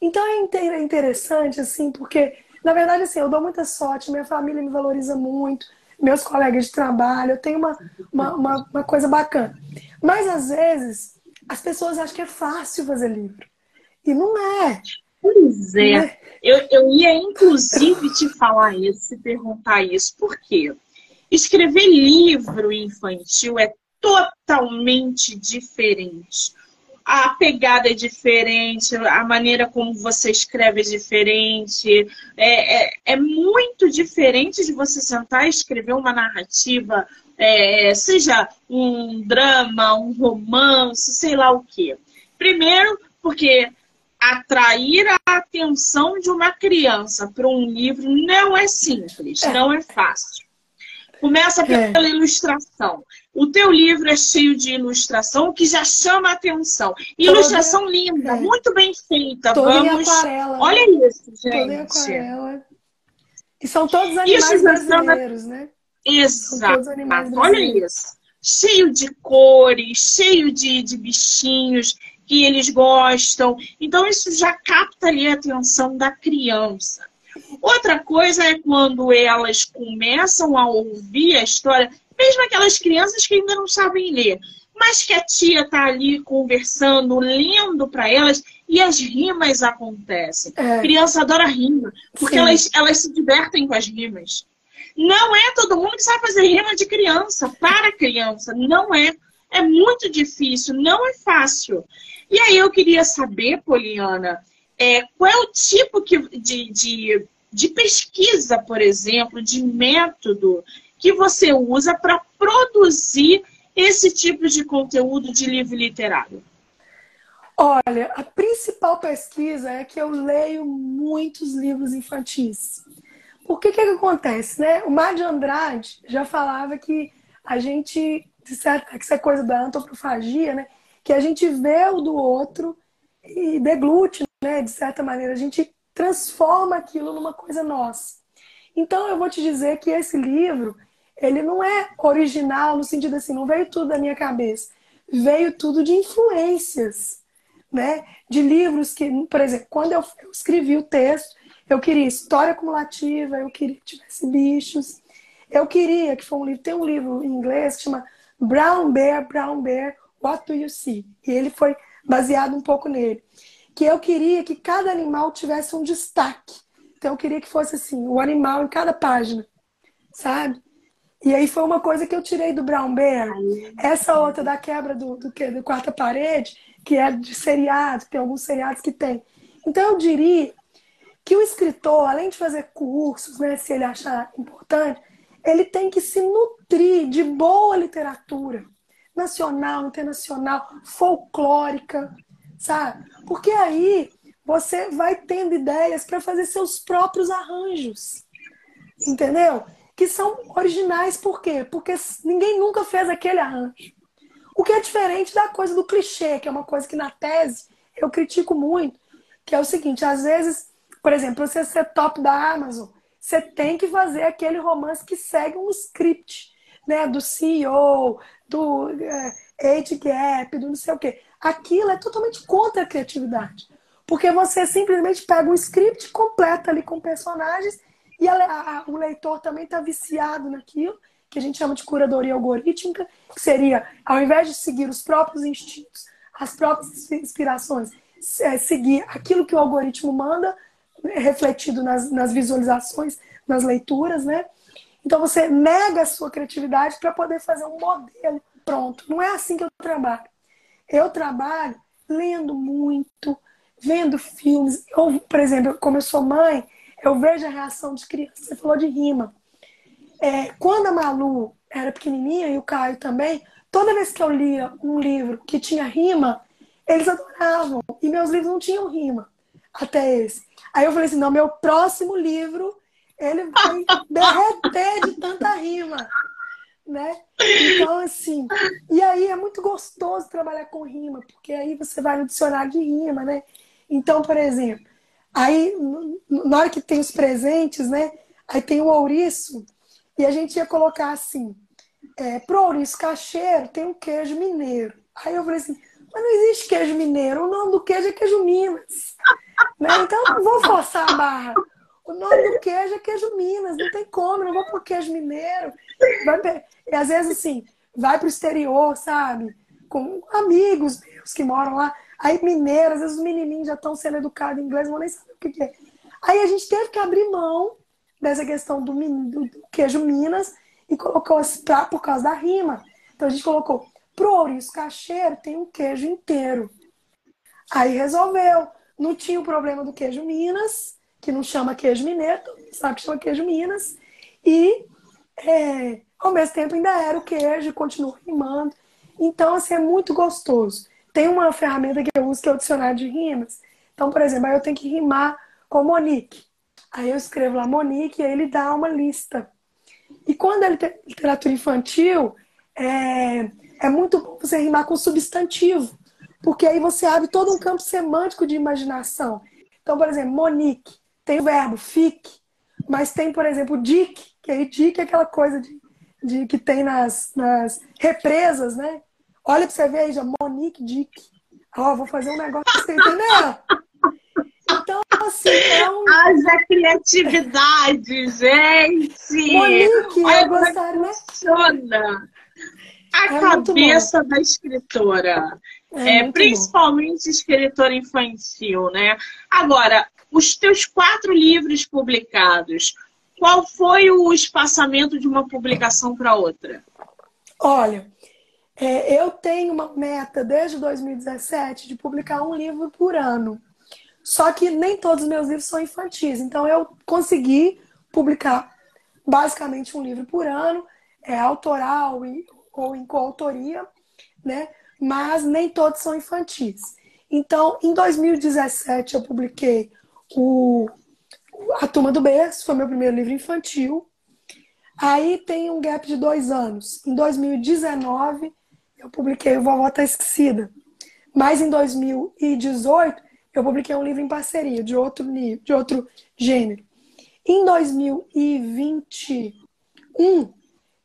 Então é interessante, assim, porque, na verdade, assim, eu dou muita sorte, minha família me valoriza muito, meus colegas de trabalho, eu tenho uma, uma, uma, uma coisa bacana. Mas, às vezes, as pessoas acham que é fácil fazer livro. E não é. Pois é. Né? Eu, eu ia, inclusive, te falar isso, te perguntar isso. Por quê? Escrever livro infantil é totalmente diferente a pegada é diferente, a maneira como você escreve é diferente. É, é, é muito diferente de você sentar e escrever uma narrativa, é, seja um drama, um romance, sei lá o quê. Primeiro, porque atrair a atenção de uma criança para um livro não é simples, é. não é fácil. Começa pela é. ilustração. O teu livro é cheio de ilustração, que já chama a atenção. Ilustração Toda... linda, é. muito bem feita. Toda Vamos. aquarela. Olha isso, gente. E são todos animais isso, brasileiros, né? Exato. Olha isso. Cheio de cores, cheio de, de bichinhos que eles gostam. Então, isso já capta ali a atenção da criança. Outra coisa é quando elas começam a ouvir a história, mesmo aquelas crianças que ainda não sabem ler, mas que a tia está ali conversando, lendo para elas e as rimas acontecem. É. criança adora rima, porque elas, elas se divertem com as rimas. Não é todo mundo que sabe fazer rima de criança, para criança, não é. É muito difícil, não é fácil. E aí eu queria saber, Poliana, é, qual é o tipo que, de, de, de pesquisa, por exemplo, de método que você usa para produzir esse tipo de conteúdo de livro literário? Olha, a principal pesquisa é que eu leio muitos livros infantis. Por que que, acontece, né? O Mar de Andrade já falava que a gente, de certa, que isso é coisa da antropofagia, né? Que a gente vê o do outro e deglute, né? De certa maneira, a gente transforma aquilo numa coisa nossa. Então eu vou te dizer que esse livro, ele não é original no sentido assim, não veio tudo da minha cabeça. Veio tudo de influências, né? De livros que, por exemplo, quando eu, escrevi o texto, eu queria história acumulativa, eu queria que tivesse bichos. Eu queria que foi um livro, tem um livro em inglês que chama Brown Bear, Brown Bear, What Do You See? E ele foi baseado um pouco nele que eu queria que cada animal tivesse um destaque. Então eu queria que fosse assim, o animal em cada página, sabe? E aí foi uma coisa que eu tirei do Brown Bear. Essa outra da quebra do, do, do quarta parede, que é de seriado, tem alguns seriados que tem. Então eu diria que o escritor, além de fazer cursos, né, se ele achar importante, ele tem que se nutrir de boa literatura nacional, internacional, folclórica, sabe? Porque aí você vai tendo ideias para fazer seus próprios arranjos. Entendeu? Que são originais por quê? Porque ninguém nunca fez aquele arranjo. O que é diferente da coisa do clichê, que é uma coisa que na tese eu critico muito, que é o seguinte, às vezes, por exemplo, você ser top da Amazon, você tem que fazer aquele romance que segue um script, né, do CEO, do é, Age Gap, do não sei o quê aquilo é totalmente contra a criatividade. Porque você simplesmente pega um script, completa ali com personagens e a, a, o leitor também está viciado naquilo, que a gente chama de curadoria algorítmica, que seria, ao invés de seguir os próprios instintos, as próprias inspirações, é, seguir aquilo que o algoritmo manda, refletido nas, nas visualizações, nas leituras, né? Então você nega a sua criatividade para poder fazer um modelo pronto. Não é assim que eu trabalho. Eu trabalho lendo muito, vendo filmes. Eu, por exemplo, como eu sou mãe, eu vejo a reação de criança. Você falou de rima. É, quando a Malu era pequenininha e o Caio também, toda vez que eu lia um livro que tinha rima, eles adoravam. E meus livros não tinham rima até esse. Aí eu falei assim: não, meu próximo livro ele vai derreter de tanta rima. Né? Então, assim, e aí é muito gostoso trabalhar com rima, porque aí você vai no dicionário de rima, né? Então, por exemplo, aí na hora que tem os presentes, né? Aí tem o ouriço, e a gente ia colocar assim: é, pro ouriço cacheiro tem um queijo mineiro. Aí eu falei assim: mas não existe queijo mineiro, o nome do queijo é queijo Minas. né? Então não vou forçar a barra. O nome do queijo é queijo Minas, não tem como, não vou pôr queijo mineiro. E às vezes, assim, vai pro exterior, sabe? Com amigos meus que moram lá. Aí, mineiro, às vezes os menininhos já estão sendo educados em inglês, vão nem saber o que, é. Aí a gente teve que abrir mão dessa questão do, do, do queijo Minas e colocou pra, por causa da rima. Então a gente colocou pro ouriço cacheiro tem um queijo inteiro. Aí resolveu. Não tinha o problema do queijo Minas, que não chama queijo mineiro, sabe que chama queijo Minas. E é, ao mesmo tempo ainda era o queijo, continua rimando. Então, assim, é muito gostoso. Tem uma ferramenta que eu uso que é o dicionário de rimas. Então, por exemplo, aí eu tenho que rimar com Monique. Aí eu escrevo lá Monique e aí ele dá uma lista. E quando é literatura infantil, é, é muito bom você rimar com substantivo, porque aí você abre todo um campo semântico de imaginação. Então, por exemplo, Monique. Tem o verbo fique, mas tem, por exemplo, Dick, que aí Dick é aquela coisa de, de que tem nas, nas represas, né? Olha pra você ver aí, já, Monique Dick. Ó, oh, vou fazer um negócio pra você entender. Então, assim, é um. Haja criatividade, gente! Monique, Olha eu gostaria. Funciona. A é cabeça da escritora. É, é principalmente bom. escritora infantil, né? Agora, os teus quatro livros publicados, qual foi o espaçamento de uma publicação para outra? Olha, é, eu tenho uma meta desde 2017 de publicar um livro por ano. Só que nem todos os meus livros são infantis. Então eu consegui publicar basicamente um livro por ano, é autoral ou em coautoria, né? Mas nem todos são infantis. Então, em 2017 eu publiquei o, A Turma do Berço, foi meu primeiro livro infantil. Aí tem um gap de dois anos. Em 2019, eu publiquei O Vovó Tá Esquecida. Mas em 2018, eu publiquei um livro em parceria, de outro, nível, de outro gênero. Em 2021,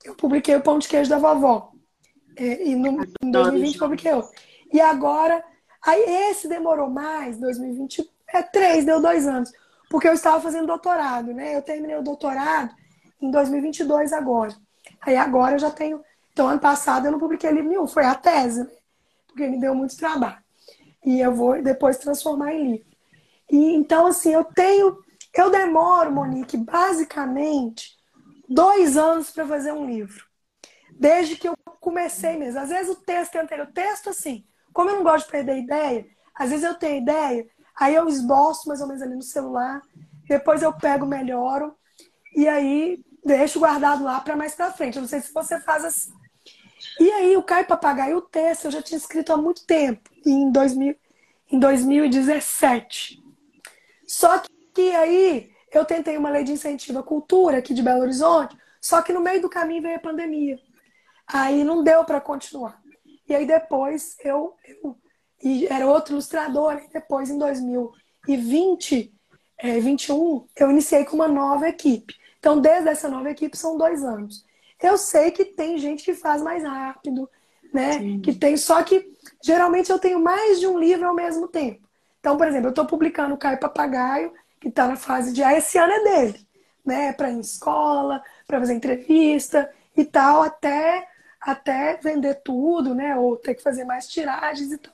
eu publiquei O Pão de Queijo da Vovó. É, e no, em 2020 publiquei outro. E agora, aí esse demorou mais, 2020 é três, deu dois anos. Porque eu estava fazendo doutorado, né? Eu terminei o doutorado em 2022 agora. Aí agora eu já tenho. Então, ano passado eu não publiquei livro nenhum, foi a tese, né? Porque me deu muito trabalho. E eu vou depois transformar em livro. E então, assim, eu tenho. Eu demoro, Monique, basicamente dois anos para fazer um livro. Desde que eu comecei mesmo. Às vezes o texto é anterior. O texto, assim, como eu não gosto de perder ideia, às vezes eu tenho ideia, Aí eu esboço mais ou menos ali no celular, depois eu pego, melhoro e aí deixo guardado lá para mais para frente. Eu não sei se você faz assim. E aí o Caio Papagaio, o texto eu já tinha escrito há muito tempo, em, 2000, em 2017. Só que aí eu tentei uma lei de incentivo à cultura aqui de Belo Horizonte, só que no meio do caminho veio a pandemia. Aí não deu para continuar. E aí depois eu, eu e era outro ilustrador. E depois, em 2020, é, 21, eu iniciei com uma nova equipe. Então, desde essa nova equipe, são dois anos. Eu sei que tem gente que faz mais rápido, né? Sim. Que tem, só que geralmente eu tenho mais de um livro ao mesmo tempo. Então, por exemplo, eu estou publicando o Caio Papagaio, que está na fase de. Ah, esse ano é dele, né? Para ir em escola, para fazer entrevista e tal, até, até vender tudo, né? Ou ter que fazer mais tiragens e tal.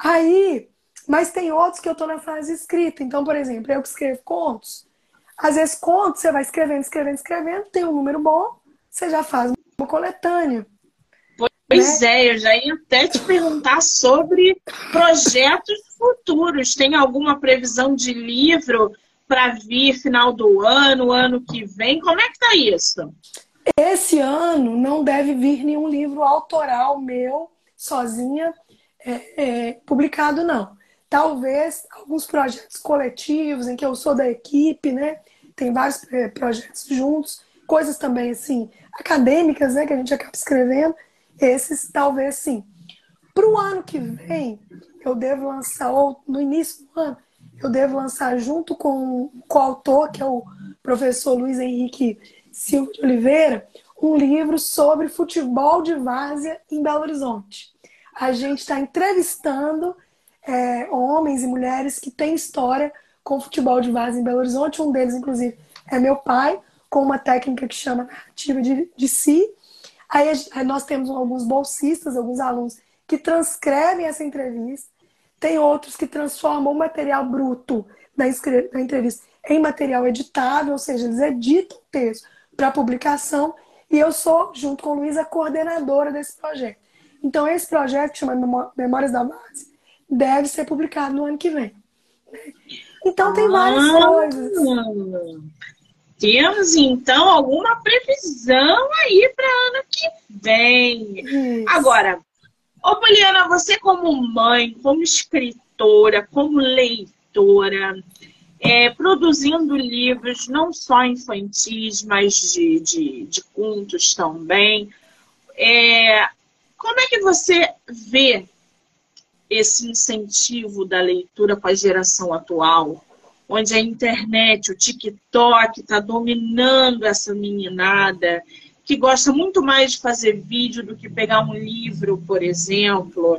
Aí, mas tem outros que eu estou na fase escrita. Então, por exemplo, eu que escrevo contos. Às vezes, contos, você vai escrevendo, escrevendo, escrevendo, tem um número bom, você já faz uma coletânea. Pois né? é, eu já ia até te perguntar sobre projetos futuros. Tem alguma previsão de livro para vir final do ano, ano que vem? Como é que tá isso? Esse ano não deve vir nenhum livro autoral meu, sozinha, é, é, publicado, não. Talvez alguns projetos coletivos em que eu sou da equipe, né? Tem vários é, projetos juntos, coisas também assim acadêmicas, né? Que a gente acaba escrevendo esses talvez sim. Para o ano que vem, eu devo lançar, ou no início do ano, eu devo lançar junto com o coautor, que é o professor Luiz Henrique Silva de Oliveira, um livro sobre futebol de várzea em Belo Horizonte. A gente está entrevistando é, homens e mulheres que têm história com futebol de várzea em Belo Horizonte. Um deles, inclusive, é meu pai, com uma técnica que chama narrativa de, de si. Aí, aí nós temos alguns bolsistas, alguns alunos que transcrevem essa entrevista, tem outros que transformam o material bruto da, da entrevista em material editável, ou seja, eles editam o texto para publicação, e eu sou, junto com o Luiz, a coordenadora desse projeto. Então, esse projeto, que chama Memórias da Base, deve ser publicado no ano que vem. Então, tem várias ah, coisas. Temos então alguma previsão aí para ano que vem. Isso. Agora, ô Poliana, você como mãe, como escritora, como leitora, é, produzindo livros não só infantis, mas de, de, de contos também, é, como é que você vê esse incentivo da leitura para a geração atual? Onde a internet, o TikTok está dominando essa meninada, que gosta muito mais de fazer vídeo do que pegar um livro, por exemplo.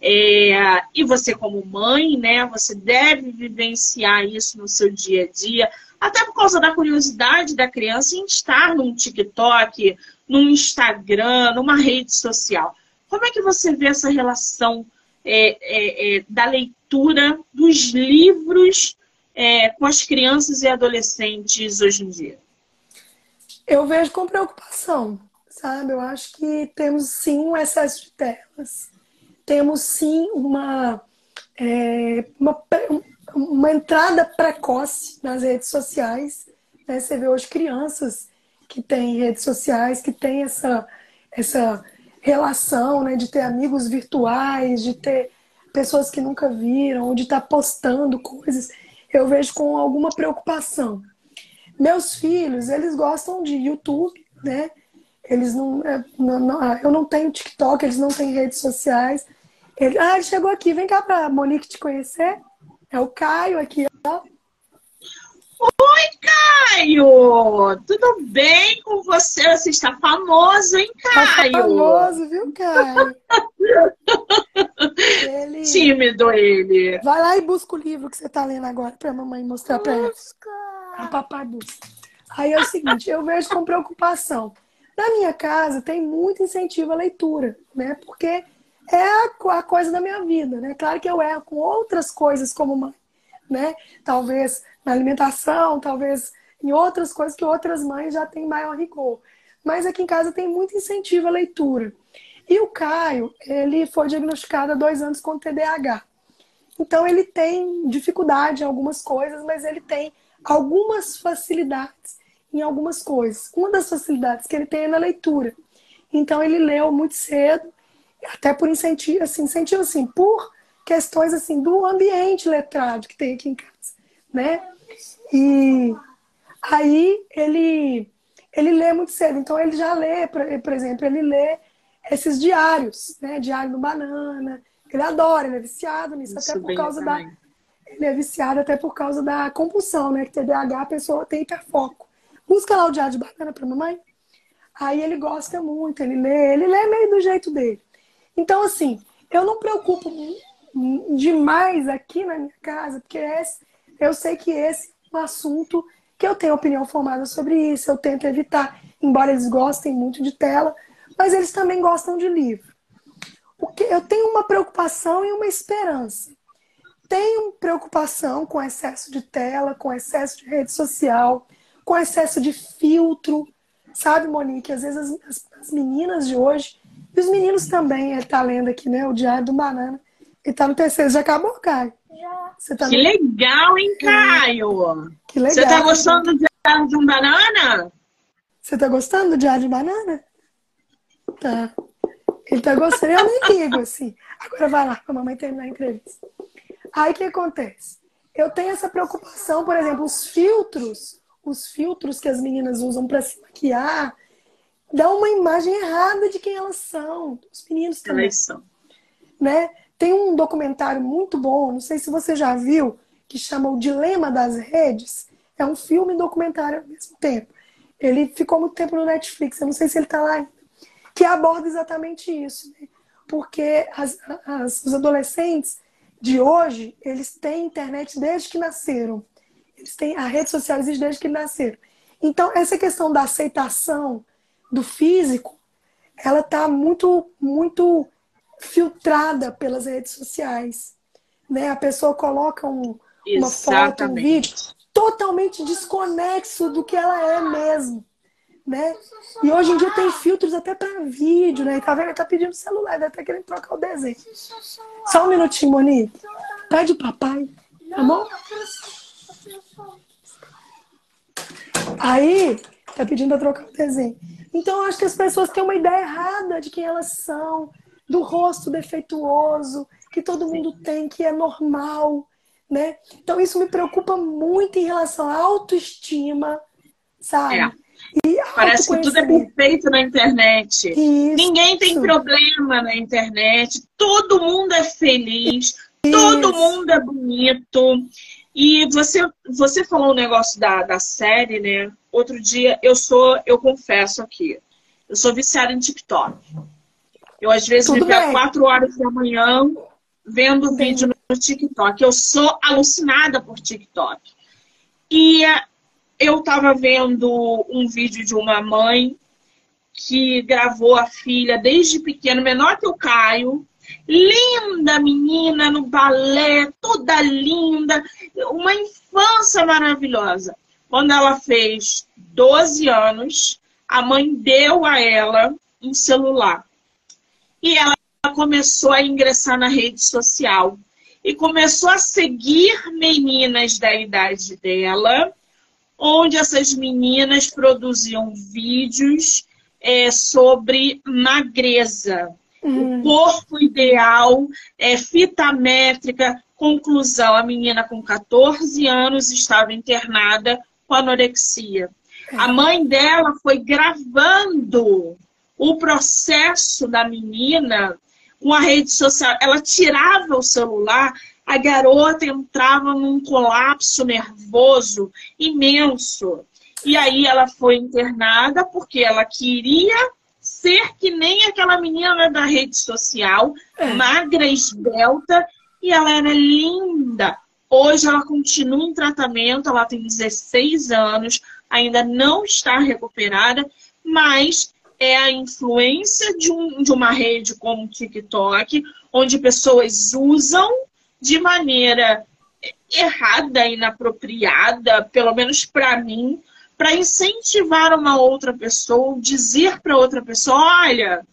É, e você, como mãe, né, você deve vivenciar isso no seu dia a dia, até por causa da curiosidade da criança em estar num TikTok, num Instagram, numa rede social. Como é que você vê essa relação é, é, é da leitura dos livros é, com as crianças e adolescentes hoje em dia? Eu vejo com preocupação, sabe? Eu acho que temos sim um excesso de telas, temos sim uma, é, uma, uma entrada precoce nas redes sociais. Né? Você vê hoje crianças que têm redes sociais, que têm essa, essa relação né, de ter amigos virtuais, de ter pessoas que nunca viram, de estar postando coisas eu vejo com alguma preocupação. Meus filhos, eles gostam de YouTube, né? Eles não, é, não, não ah, eu não tenho TikTok, eles não têm redes sociais. Ele, ah, ele chegou aqui, vem cá para Monique te conhecer. É o Caio aqui, ó. Oi, Caio! Tudo bem com você? Você está famoso, hein, tá Caio? Tá famoso, viu, Caio? ele... Tímido ele. Vai lá e busca o livro que você está lendo agora para a mamãe mostrar para ela. A papai busca. Aí é o seguinte, eu vejo com preocupação. Na minha casa tem muito incentivo à leitura, né? Porque é a, coisa da minha vida, né? Claro que eu erro com outras coisas como mãe, né? Talvez na alimentação, talvez em outras coisas que outras mães já têm maior rigor. Mas aqui em casa tem muito incentivo à leitura. E o Caio, ele foi diagnosticado há dois anos com TDAH. Então ele tem dificuldade em algumas coisas, mas ele tem algumas facilidades em algumas coisas. Uma das facilidades que ele tem é na leitura. Então ele leu muito cedo, até por incentivo, assim, incentivo assim, por questões assim do ambiente letrado que tem aqui em casa, né? E aí ele ele lê muito cedo, então ele já lê, por exemplo, ele lê esses diários, né? Diário do banana. Ele adora, ele é viciado nisso, Isso até por causa da. Ele é viciado até por causa da compulsão, né? Que TDAH a pessoa tem hiperfoco. Busca lá o diário de banana para mamãe. Aí ele gosta muito, ele lê, ele lê meio do jeito dele. Então, assim, eu não preocupo demais aqui na minha casa, porque esse, eu sei que esse é um assunto que eu tenho opinião formada sobre isso, eu tento evitar, embora eles gostem muito de tela, mas eles também gostam de livro. Porque eu tenho uma preocupação e uma esperança. Tenho preocupação com excesso de tela, com excesso de rede social, com excesso de filtro. Sabe, Monique? Às vezes as, as, as meninas de hoje, e os meninos também, ele tá lendo aqui, né? O Diário do Banana. Ele tá no terceiro, já acabou, Caio? Já. Tá que no... legal, hein, é. Caio? Que legal. Você tá gostando do Diário de um Banana? Você tá gostando do Diário de Banana? Tá. Ele tá gostando, eu nem ligo, assim. Agora vai lá pra mamãe terminar a entrevista. Aí o que acontece? Eu tenho essa preocupação, por exemplo, os filtros, os filtros que as meninas usam para se maquiar, dá uma imagem errada de quem elas são. Os meninos também. Elas são. Né? Tem um documentário muito bom, não sei se você já viu, que chama O Dilema das Redes. É um filme e documentário ao mesmo tempo. Ele ficou muito tempo no Netflix, eu não sei se ele está lá ainda. Que aborda exatamente isso. Né? Porque as, as, os adolescentes de hoje, eles têm internet desde que nasceram. Eles têm a rede social existe desde que nasceram. Então, essa questão da aceitação do físico, ela está muito, muito filtrada pelas redes sociais. Né? A pessoa coloca um, uma foto, um vídeo totalmente desconexo do que ela é mesmo. Né? E hoje em dia tem filtros até para vídeo, né? E tá vendo? Tá pedindo celular, deve estar tá querendo trocar o desenho. Só um minutinho, Monique. Pede papai, tá bom? Aí, tá pedindo pra trocar o desenho. Então, eu acho que as pessoas têm uma ideia errada de quem elas são, do rosto defeituoso, que todo mundo tem, que é normal, né? Então, isso me preocupa muito em relação à autoestima, sabe? É. Parece que tudo é perfeito na internet. Isso. Ninguém tem problema na internet. Todo mundo é feliz. Isso. Todo mundo é bonito. E você, você falou um negócio da, da série, né? Outro dia, eu sou, eu confesso aqui, eu sou viciada em TikTok. Eu, às vezes, Tudo me pego quatro horas da manhã vendo vídeo no TikTok. Eu sou alucinada por TikTok. E eu estava vendo um vídeo de uma mãe que gravou a filha desde pequeno, menor que o Caio. Linda menina no balé, toda linda, uma infância maravilhosa. Quando ela fez 12 anos, a mãe deu a ela um celular. E ela começou a ingressar na rede social e começou a seguir meninas da idade dela onde essas meninas produziam vídeos é, sobre magreza, uhum. o corpo ideal, é, fita métrica. Conclusão: a menina com 14 anos estava internada com anorexia. A mãe dela foi gravando o processo da menina com a rede social. Ela tirava o celular a garota entrava num colapso nervoso imenso. E aí ela foi internada porque ela queria ser que nem aquela menina da rede social, é. magra, esbelta, e ela era linda. Hoje ela continua em tratamento, ela tem 16 anos, ainda não está recuperada, mas é a influência de, um, de uma rede como o TikTok, onde pessoas usam de maneira errada, inapropriada, pelo menos para mim, para incentivar uma outra pessoa, dizer para outra pessoa: olha,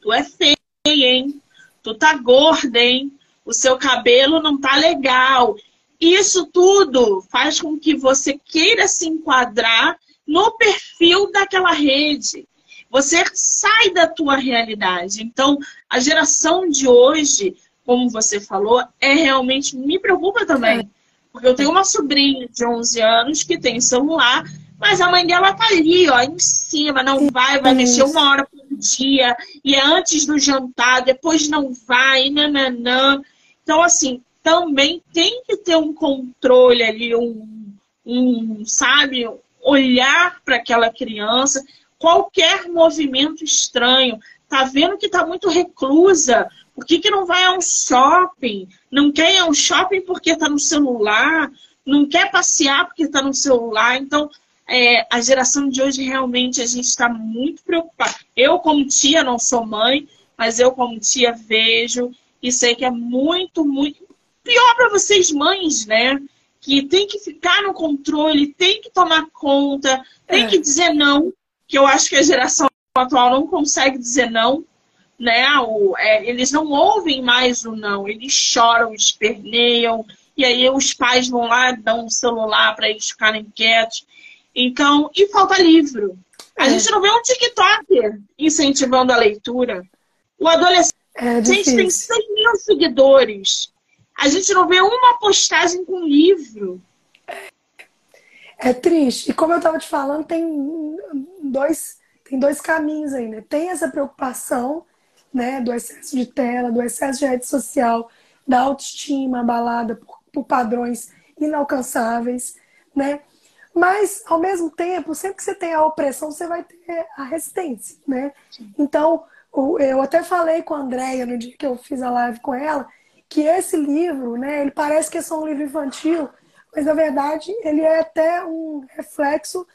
tu é feia, hein? Tu tá gorda, hein? O seu cabelo não tá legal. Isso tudo faz com que você queira se enquadrar no perfil daquela rede. Você sai da tua realidade. Então, a geração de hoje como você falou, é realmente me preocupa também. Porque eu tenho uma sobrinha de 11 anos que tem celular, mas a mãe dela tá ali, ó, em cima, não vai, vai mexer uma hora por dia, e é antes do jantar, depois não vai, nananã. Então, assim, também tem que ter um controle ali, um, um sabe, olhar para aquela criança, qualquer movimento estranho, tá vendo que tá muito reclusa. Por que, que não vai a um shopping? Não quer ir a um shopping porque tá no celular? Não quer passear porque tá no celular? Então, é, a geração de hoje realmente a gente está muito preocupada. Eu, como tia, não sou mãe, mas eu, como tia, vejo e sei que é muito, muito pior para vocês, mães, né? Que tem que ficar no controle, tem que tomar conta, tem é. que dizer não, que eu acho que a geração atual não consegue dizer não, né? O, é, eles não ouvem mais o não, eles choram, esperneiam, e aí os pais vão lá, dão um celular para eles ficarem quietos. Então, e falta livro. A é. gente não vê um TikTok incentivando a leitura. O adolescente é tem 6 mil seguidores. A gente não vê uma postagem com livro. É triste. E como eu estava te falando, tem dois, tem dois caminhos aí, né? Tem essa preocupação né, do excesso de tela, do excesso de rede social, da autoestima abalada por, por padrões inalcançáveis, né? Mas, ao mesmo tempo, sempre que você tem a opressão, você vai ter a resistência, né? Então, eu até falei com a Andrea no dia que eu fiz a live com ela, que esse livro, né, ele parece que é só um livro infantil, mas na verdade ele é até um reflexo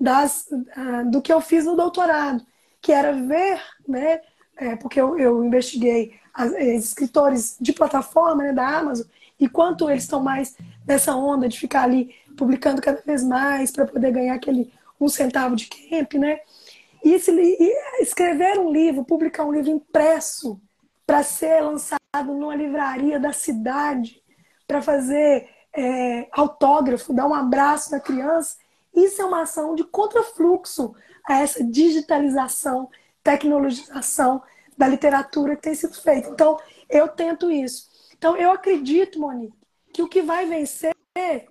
das, uh, do que eu fiz no doutorado, que era ver, né, é, porque eu, eu investiguei as, escritores de plataforma né, da Amazon e quanto eles estão mais nessa onda de ficar ali publicando cada vez mais para poder ganhar aquele um centavo de camp, né? E, esse, e escrever um livro, publicar um livro impresso para ser lançado numa livraria da cidade, para fazer é, autógrafo, dar um abraço na criança, isso é uma ação de contrafluxo a essa digitalização, tecnologização da literatura que tem sido feita. Então, eu tento isso. Então, eu acredito, Monique, que o que vai vencer é,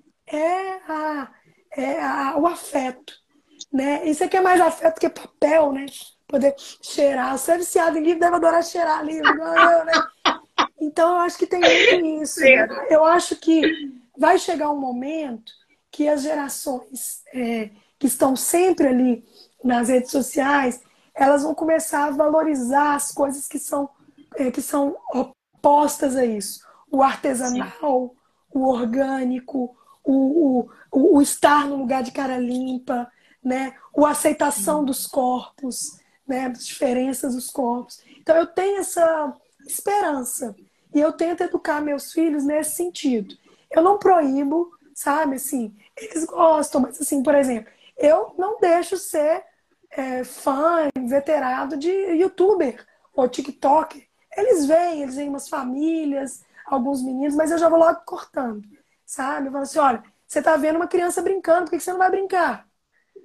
a, é a, o afeto. Né? Isso aqui é mais afeto que papel, né? Poder cheirar. Você é viciado em livro, deve adorar cheirar livro, né? Então, eu acho que tem muito isso. Né? Eu acho que vai chegar um momento que as gerações é, que estão sempre ali nas redes sociais, elas vão começar a valorizar as coisas que são, é, que são opostas a isso. O artesanal, Sim. o orgânico, o, o, o, estar no lugar de cara limpa, né? o aceitação dos corpos, né? das diferenças dos corpos. Então eu tenho essa esperança e eu tento educar meus filhos nesse sentido. Eu não proíbo, sabe, assim, eles gostam, mas assim, por exemplo, eu não deixo ser é, fã, veterado de youtuber ou tiktoker. Eles vêm, eles vêm umas famílias, alguns meninos, mas eu já vou logo cortando, sabe? Eu falo assim, olha, você tá vendo uma criança brincando, por que você não vai brincar?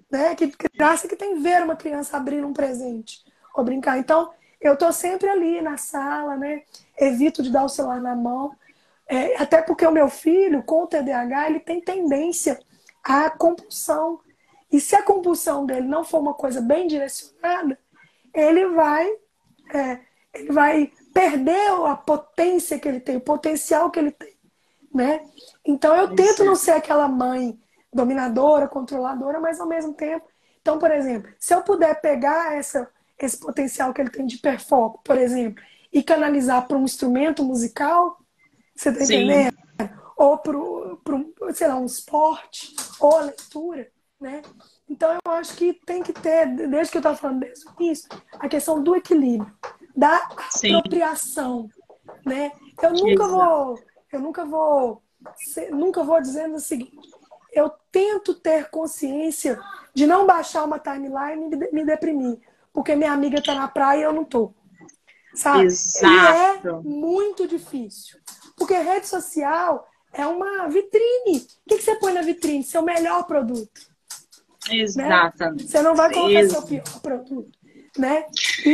Né? Que graça que tem ver uma criança abrindo um presente ou brincar. Então, eu tô sempre ali na sala, né? Evito de dar o celular na mão. É, até porque o meu filho, com o TDAH, ele tem tendência à compulsão. E se a compulsão dele não for uma coisa bem direcionada, ele vai, é, ele vai perder a potência que ele tem, o potencial que ele tem. Né? Então eu tento não ser aquela mãe dominadora, controladora, mas ao mesmo tempo. Então, por exemplo, se eu puder pegar essa, esse potencial que ele tem de hiperfoco, por exemplo, e canalizar para um instrumento musical, você está entendendo? Ou para, para sei lá, um esporte, ou a leitura, né? Então eu acho que tem que ter, desde que eu estava falando desde o início, a questão do equilíbrio, da Sim. apropriação, né? Eu nunca vou, eu nunca vou, nunca vou dizendo o seguinte, eu tento ter consciência de não baixar uma timeline e me deprimir, porque minha amiga está na praia e eu não estou sabe? Exato. E é muito difícil. Porque rede social é uma vitrine. O que, que você põe na vitrine? Seu melhor produto. Né? Exatamente. Né? Você não vai colocar Isso. seu pior produto. Né? E,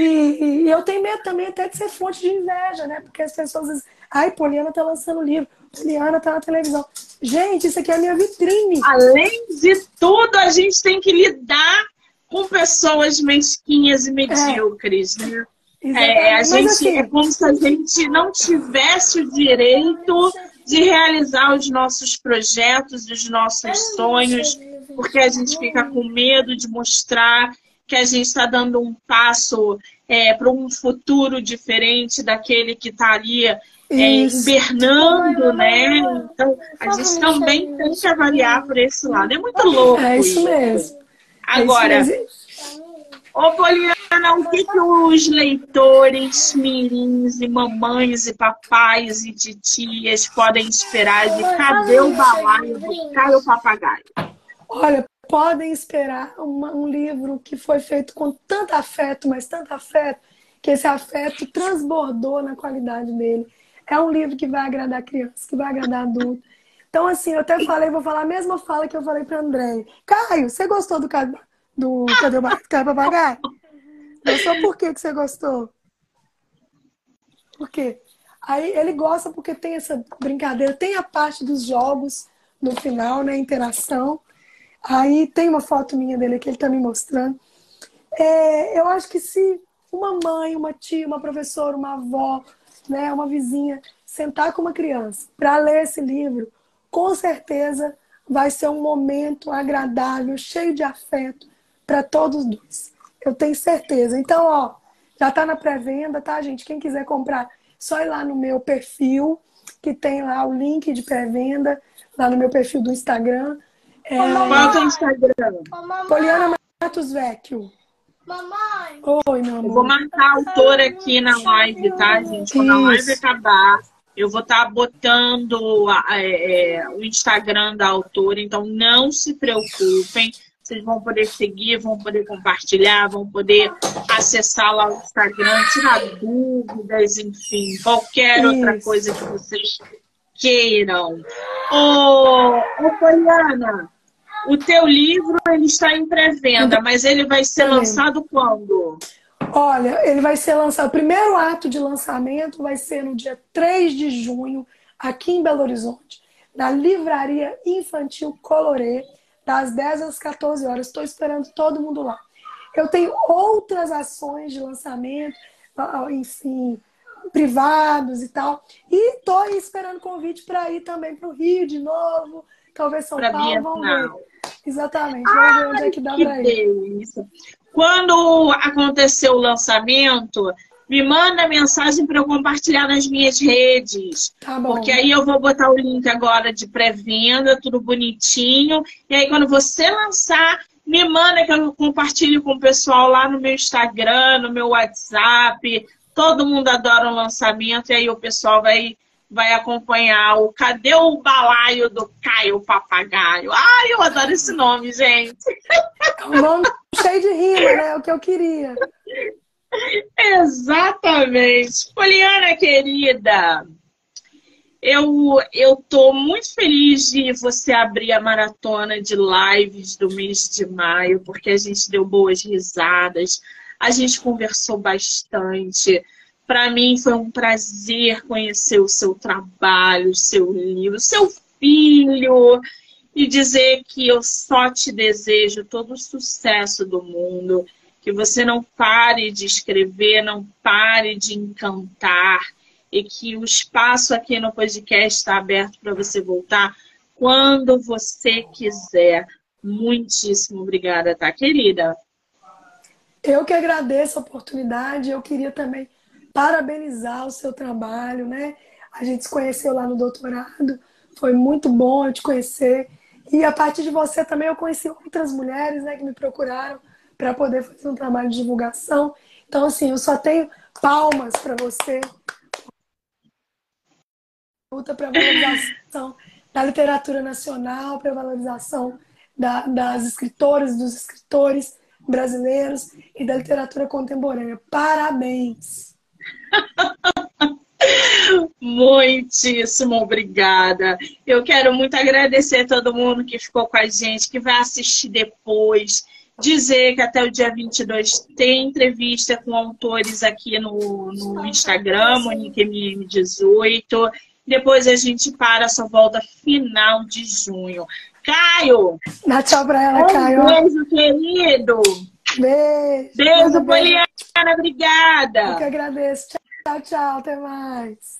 e, eu tenho medo também até de ser fonte de inveja, né? Porque as pessoas dizem, ai, Poliana tá lançando livro, Poliana tá na televisão. Gente, isso aqui é a minha vitrine. Além de tudo, a gente tem que lidar com pessoas mesquinhas e medíocres, é. né? É, a gente, assim... é como se a gente não tivesse o direito de realizar os nossos projetos, os nossos sonhos, porque a gente fica com medo de mostrar que a gente está dando um passo é, para um futuro diferente daquele que está ali é, hibernando, né? Então, a gente também tem que avaliar por esse lado. É muito louco. É isso mesmo. Agora, é isso mesmo. Ô Poliana, o que, que os leitores, mirins e mamães e papais e titias podem esperar de Cadê o Balaio do Caio Papagaio? Olha, podem esperar uma, um livro que foi feito com tanto afeto, mas tanto afeto, que esse afeto transbordou na qualidade dele. É um livro que vai agradar criança, que vai agradar adulto. Então, assim, eu até falei, vou falar a mesma fala que eu falei para André. Caio, você gostou do, do Cadê o Caio Papagaio? Gostou por que, que você gostou? Por quê? Aí ele gosta porque tem essa brincadeira, tem a parte dos jogos no final, né? Interação. Aí tem uma foto minha dele que ele está me mostrando. É, eu acho que se uma mãe, uma tia, uma professora, uma avó, né, uma vizinha, sentar com uma criança para ler esse livro, com certeza vai ser um momento agradável, cheio de afeto para todos dois. Eu tenho certeza. Então, ó, já está na pré-venda, tá, gente? Quem quiser comprar, só ir lá no meu perfil, que tem lá o link de pré-venda, lá no meu perfil do Instagram. É... Qual é o Instagram? Poliana Matos Vecchio. Mamãe. Oi, meu amor. Eu vou marcar a autora aqui na live, tá, gente? Quando a live acabar, eu vou estar tá botando é, é, o Instagram da autora, então não se preocupem. Vocês vão poder seguir, vão poder compartilhar, vão poder acessar lá o Instagram, tirar dúvidas, enfim, qualquer Isso. outra coisa que vocês queiram. Ô, ô Poliana, o teu livro ele está em pré-venda, mas ele vai ser lançado quando? Olha, ele vai ser lançado. O primeiro ato de lançamento vai ser no dia 3 de junho, aqui em Belo Horizonte, na Livraria Infantil Colorê, das 10 às 14 horas. Estou esperando todo mundo lá. Eu tenho outras ações de lançamento, enfim, privados e tal. E estou esperando convite para ir também para o Rio de novo, talvez São pra Paulo, vamos ver. Exatamente, vamos ver onde é que dá para ir. Quando aconteceu o lançamento, me manda mensagem para eu compartilhar nas minhas redes. Tá bom. Porque aí eu vou botar o link agora de pré-venda, tudo bonitinho. E aí quando você lançar, me manda que eu compartilho com o pessoal lá no meu Instagram, no meu WhatsApp, Todo mundo adora o lançamento e aí o pessoal vai, vai acompanhar o Cadê o Balaio do Caio Papagaio? Ai, eu adoro esse nome, gente. É um nome cheio de rima, né? É o que eu queria. Exatamente. Poliana, querida, eu, tô muito feliz de você abrir a maratona de lives do mês de maio, porque a gente deu boas risadas, a gente conversou bastante. Para mim foi um prazer conhecer o seu trabalho, o seu livro, o seu filho e dizer que eu só te desejo todo o sucesso do mundo, que você não pare de escrever, não pare de encantar e que o espaço aqui no podcast está aberto para você voltar quando você quiser. Muitíssimo obrigada, tá, querida? Eu que agradeço a oportunidade, eu queria também parabenizar o seu trabalho, né? A gente se conheceu lá no doutorado, foi muito bom te conhecer. E a partir de você também eu conheci outras mulheres né, que me procuraram para poder fazer um trabalho de divulgação. Então, assim, eu só tenho palmas para você. Luta para valorização da literatura nacional, para valorização da, das escritoras, dos escritores brasileiros e da literatura contemporânea. Parabéns! Muitíssimo obrigada. Eu quero muito agradecer a todo mundo que ficou com a gente, que vai assistir depois. Dizer que até o dia 22 tem entrevista com autores aqui no, no Instagram, MoniqueMM18. Depois a gente para a sua volta final de junho. Caio! Dá tchau pra ela, um Caio. Beijo, querido. Beijo. Beijo, Poliana. Obrigada. Eu que agradeço. Tchau, tchau. Até mais.